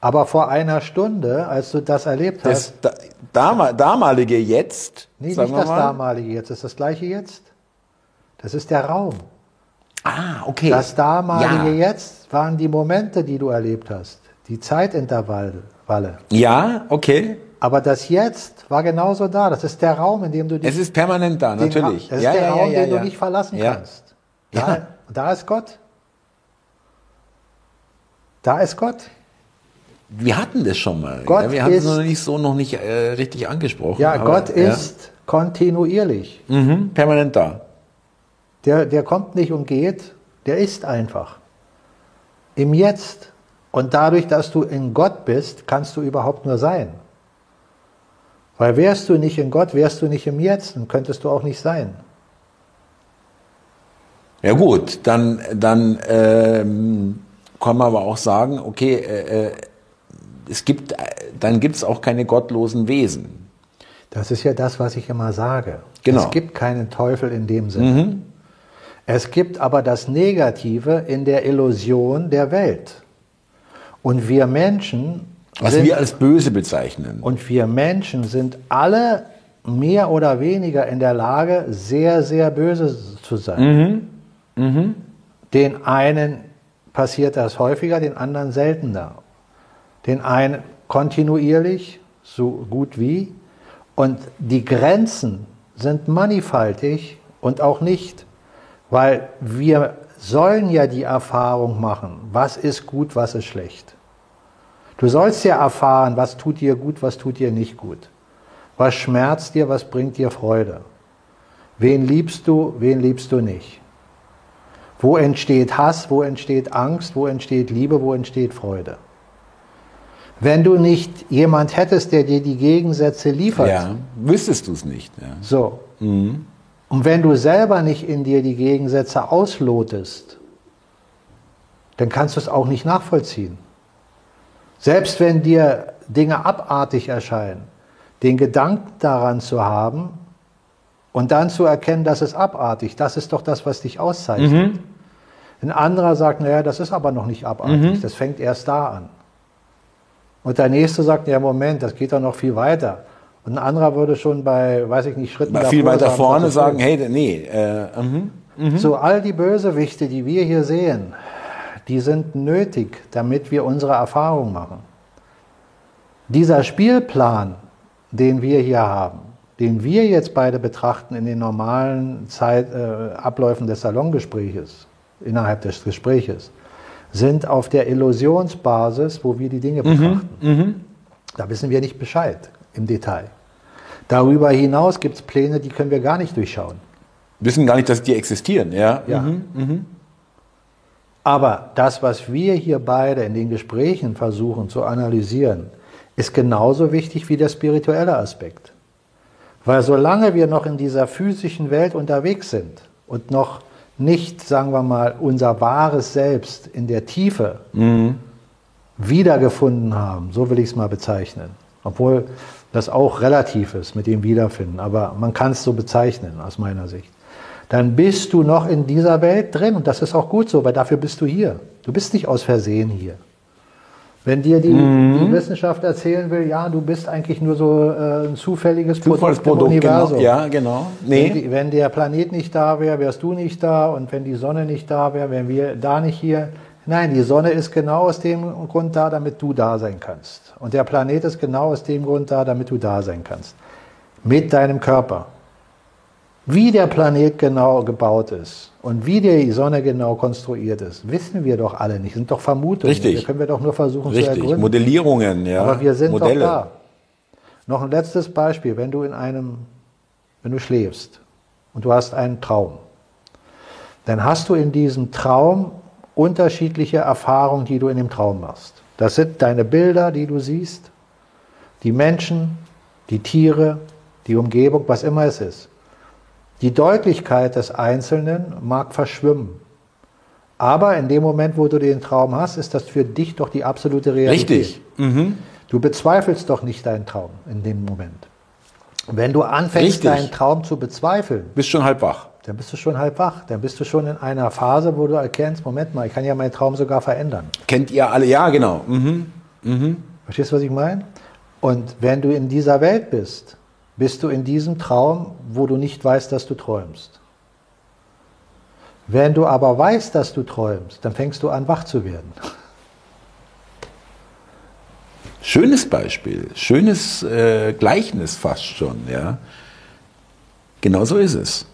Aber vor einer Stunde, als du das erlebt hast. Das da, damalige Jetzt. Nee, nicht das mal. damalige Jetzt, das ist das gleiche Jetzt. Das ist der Raum. Ah, okay. Das damalige ja. Jetzt waren die Momente, die du erlebt hast. Die Zeitintervalle. Ja, okay. Aber das Jetzt war genauso da. Das ist der Raum, in dem du dich. Es ist permanent da, natürlich. Das ist ja, der ja, Raum, den du nicht verlassen kannst. Da, Ja. da ist Gott. Da ist Gott. Wir hatten das schon mal. Gott ja, wir hatten es ist- noch nicht so noch nicht äh, richtig angesprochen. Ja, aber, Gott ist kontinuierlich. Mhm, permanent da. Der, der kommt nicht und geht, der ist einfach. Im Jetzt. Und dadurch, dass du in Gott bist, kannst du überhaupt nur sein. Weil wärst du nicht in Gott, wärst du nicht im Jetzt, dann könntest du auch nicht sein. Ja gut, dann, dann ähm, kann man aber auch sagen, okay, äh, äh, es gibt, äh, dann gibt es auch keine gottlosen Wesen. Das ist ja das, was ich immer sage. Genau. Es gibt keinen Teufel in dem Sinne. Es gibt aber das Negative in der Illusion der Welt. Und wir Menschen Was sind, wir als böse bezeichnen. und wir Menschen sind alle mehr oder weniger in der Lage, sehr, sehr böse zu sein. Den einen passiert das häufiger, den anderen seltener. Den einen kontinuierlich, so gut wie. Und die Grenzen sind mannigfaltig und auch nicht, weil wir sollen ja die Erfahrung machen, was ist gut, was ist schlecht. Du sollst ja erfahren, was tut dir gut, was tut dir nicht gut. Was schmerzt dir, was bringt dir Freude. Wen liebst du, wen liebst du nicht. Wo entsteht Hass, wo entsteht Angst, wo entsteht Liebe, wo entsteht Freude. Wenn du nicht jemand hättest, der dir die Gegensätze liefert, ja, wüsstest du es nicht. Ja. so. Und wenn du selber nicht in dir die Gegensätze auslotest, dann kannst du es auch nicht nachvollziehen. Selbst wenn dir Dinge abartig erscheinen, den Gedanken daran zu haben und dann zu erkennen, das ist abartig, das ist doch das, was dich auszeichnet. Ein anderer sagt, naja, das ist aber noch nicht abartig, das fängt erst da an. Und der nächste sagt, ja, Moment, das geht doch noch viel weiter. Und ein anderer würde schon bei, weiß ich nicht, Schritten Viel davor weiter vorne Gottes sagen, hey, nee, äh, mhm. So, all die Bösewichte, die wir hier sehen, die sind nötig, damit wir unsere Erfahrung machen. Dieser Spielplan, den wir hier haben, den wir jetzt beide betrachten in den normalen Zeit, äh, Abläufen des Salongespräches, innerhalb des Gespräches, sind auf der Illusionsbasis, wo wir die Dinge betrachten. Da wissen wir nicht Bescheid im Detail. Darüber hinaus gibt es Pläne, die können wir gar nicht durchschauen. wissen gar nicht, dass die existieren. Ja. Ja. Aber das, was wir hier beide in den Gesprächen versuchen zu analysieren, ist genauso wichtig wie der spirituelle Aspekt. Weil solange wir noch in dieser physischen Welt unterwegs sind und noch nicht, sagen wir mal, unser wahres Selbst in der Tiefe wiedergefunden haben, so will ich es mal bezeichnen. Obwohl das auch relativ ist mit dem Wiederfinden, aber man kann es so bezeichnen aus meiner Sicht. Dann bist du noch in dieser Welt drin und das ist auch gut so, weil dafür bist du hier. Du bist nicht aus Versehen hier. Wenn dir die, die Wissenschaft erzählen will, ja, du bist eigentlich nur so äh, ein zufälliges Produkt im Zufallsprodukt, genau. Universum. Ja, genau. Wenn, Nee. die, wenn der Planet nicht da wäre, wärst du nicht da und wenn die Sonne nicht da wäre, wären wir da nicht hier. Nein, die Sonne ist genau aus dem Grund da, damit du da sein kannst. Und der Planet ist genau aus dem Grund da, damit du da sein kannst. Mit deinem Körper. Wie der Planet genau gebaut ist und wie die Sonne genau konstruiert ist, wissen wir doch alle nicht. Sind doch Vermutungen. Richtig. Wir können wir doch nur versuchen zu Richtig. ergründen. Modellierungen, ja. Aber wir sind Modelle. doch da. Noch ein letztes Beispiel. Wenn du in einem, wenn du schläfst und du hast einen Traum, dann hast du in diesem Traum unterschiedliche Erfahrungen, die du in dem Traum machst. Das sind deine Bilder, die du siehst, die Menschen, die Tiere, die Umgebung, was immer es ist. Die Deutlichkeit des Einzelnen mag verschwimmen. Aber in dem Moment, wo du den Traum hast, ist das für dich doch die absolute Realität. Richtig. Mhm. Du bezweifelst doch nicht deinen Traum in dem Moment. Wenn du anfängst, Richtig. deinen Traum zu bezweifeln, Bist schon halb wach. dann bist du schon halb wach. Dann bist du schon in einer Phase, wo du erkennst, Moment mal, ich kann ja meinen Traum sogar verändern. Kennt ihr alle? Ja, genau. Mhm. Verstehst du, was ich meine? Und wenn du in dieser Welt bist, bist du in diesem Traum, wo du nicht weißt, dass du träumst. Wenn du aber weißt, dass du träumst, dann fängst du an, wach zu werden. Schönes Beispiel, schönes äh, Gleichnis fast schon, ja. Genau so ist es.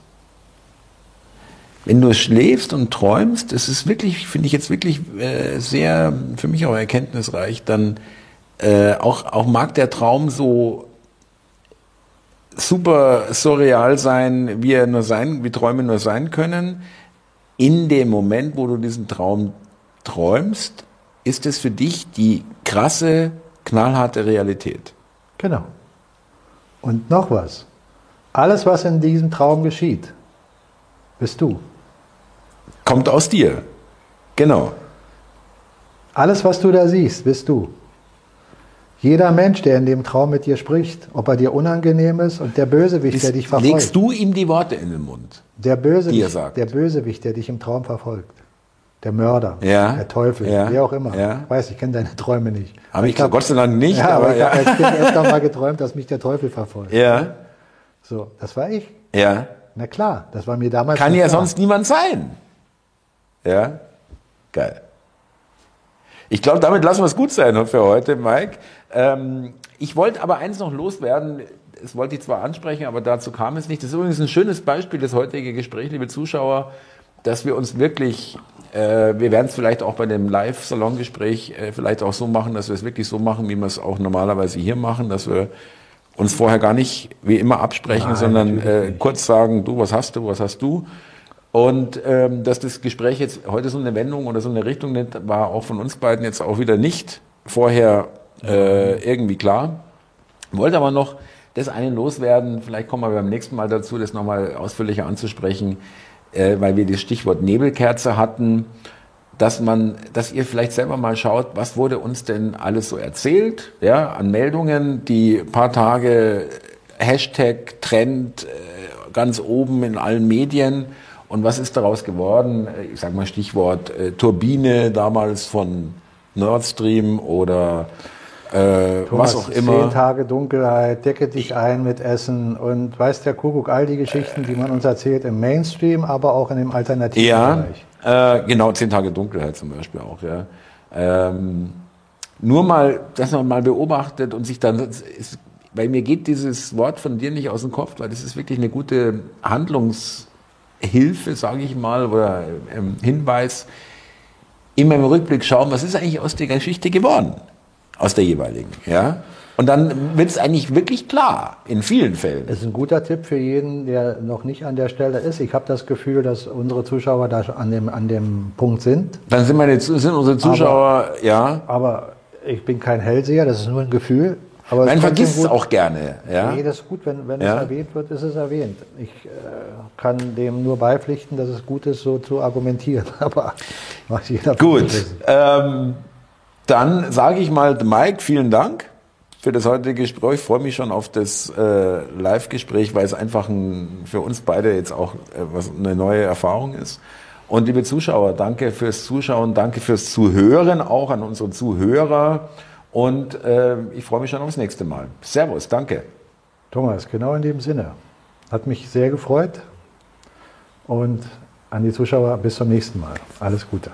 wenn du schläfst und träumst, das ist wirklich, finde ich jetzt wirklich äh, sehr, für mich auch erkenntnisreich, dann äh, auch, auch mag der Traum so super surreal sein, wie er nur sein, wie Träume nur sein können. In dem Moment, wo du diesen Traum träumst, ist es für dich die krasse, knallharte Realität. Genau. Und noch was. Alles, was in diesem Traum geschieht, bist du. Kommt aus dir. Genau. Alles, was du da siehst, bist du. Jeder Mensch, der in dem Traum mit dir spricht, ob er dir unangenehm ist und der Bösewicht, der dich verfolgt. Legst du ihm die Worte in den Mund? Der Bösewicht, der Bösewicht, der dich im Traum verfolgt. Der Mörder, ja, der Teufel, ja, wer auch immer. Ja. Ich weiß, ich kenne deine Träume nicht. Habe ich, ich Gott sei Dank nicht. Ja, aber, aber ich habe als Kind öfter mal geträumt, dass mich der Teufel verfolgt. Ja. So, das war ich. Ja. Na klar, das war mir damals. Kann ja klar. sonst niemand sein. Ja. Geil. Ich glaube, damit lassen wir es gut sein für heute, Mike. Ähm, ich wollte aber eins noch loswerden. Das wollte ich zwar ansprechen, aber dazu kam es nicht. Das ist übrigens ein schönes Beispiel, das heutige Gespräch, liebe Zuschauer, dass wir uns wirklich, äh, wir werden es vielleicht auch bei dem Live-Salon-Gespräch äh, vielleicht auch so machen, dass wir es wirklich so machen, wie wir es auch normalerweise hier machen, dass wir uns vorher gar nicht wie immer absprechen, Nein, sondern äh, kurz sagen, du, was hast du, was hast du? Und ähm, dass das Gespräch jetzt heute so eine Wendung oder so eine Richtung nimmt, war auch von uns beiden jetzt auch wieder nicht vorher äh, irgendwie klar. Wollte aber noch das eine loswerden, vielleicht kommen wir beim nächsten Mal dazu, das nochmal ausführlicher anzusprechen, äh, weil wir das Stichwort Nebelkerze hatten, dass man, dass ihr vielleicht selber mal schaut, was wurde uns denn alles so erzählt, ja, an Meldungen, die paar Tage Hashtag Trend äh, ganz oben in allen Medien und was ist daraus geworden? Ich sage mal Stichwort äh, Turbine damals von Nord Stream oder äh, Thomas, was auch immer. Zehn Tage Dunkelheit, decke dich ein mit Essen und weiß der Kuckuck, all die Geschichten, die man uns erzählt im Mainstream, aber auch in dem alternativen ja, Bereich. Äh, genau, zehn Tage Dunkelheit zum Beispiel auch. Ja. Ähm, nur mal, dass man mal beobachtet und sich dann, ist, weil mir geht dieses Wort von dir nicht aus dem Kopf, weil das ist wirklich eine gute Handlungs- Hilfe, sage ich mal, oder ähm, Hinweis, immer im Rückblick schauen, was ist eigentlich aus der Geschichte geworden, aus der jeweiligen. Ja? Und dann wird es eigentlich wirklich klar, in vielen Fällen. Das ist ein guter Tipp für jeden, der noch nicht an der Stelle ist. Ich habe das Gefühl, dass unsere Zuschauer da an dem, an dem Punkt sind. Dann sind, meine, sind unsere Zuschauer, aber, ja. Aber ich bin kein Hellseher, das ist nur ein Gefühl. Aber Man vergisst es auch gerne. Ja? Nee, das ist gut, wenn, wenn ja? es erwähnt wird, ist es erwähnt. Ich äh, kann dem nur beipflichten, dass es gut ist, so zu argumentieren. Aber was jeder Gut, ähm, dann sage ich mal, Mike, vielen Dank für das heutige Gespräch. Ich freue mich schon auf das äh, Live-Gespräch, weil es einfach ein, für uns beide jetzt auch äh, was, eine neue Erfahrung ist. Und liebe Zuschauer, danke fürs Zuschauen, danke fürs Zuhören, auch an unsere Zuhörer. Und äh, ich freue mich schon aufs nächste Mal. Servus, danke. Thomas, genau in dem Sinne. Hat mich sehr gefreut. Und an die Zuschauer bis zum nächsten Mal. Alles Gute.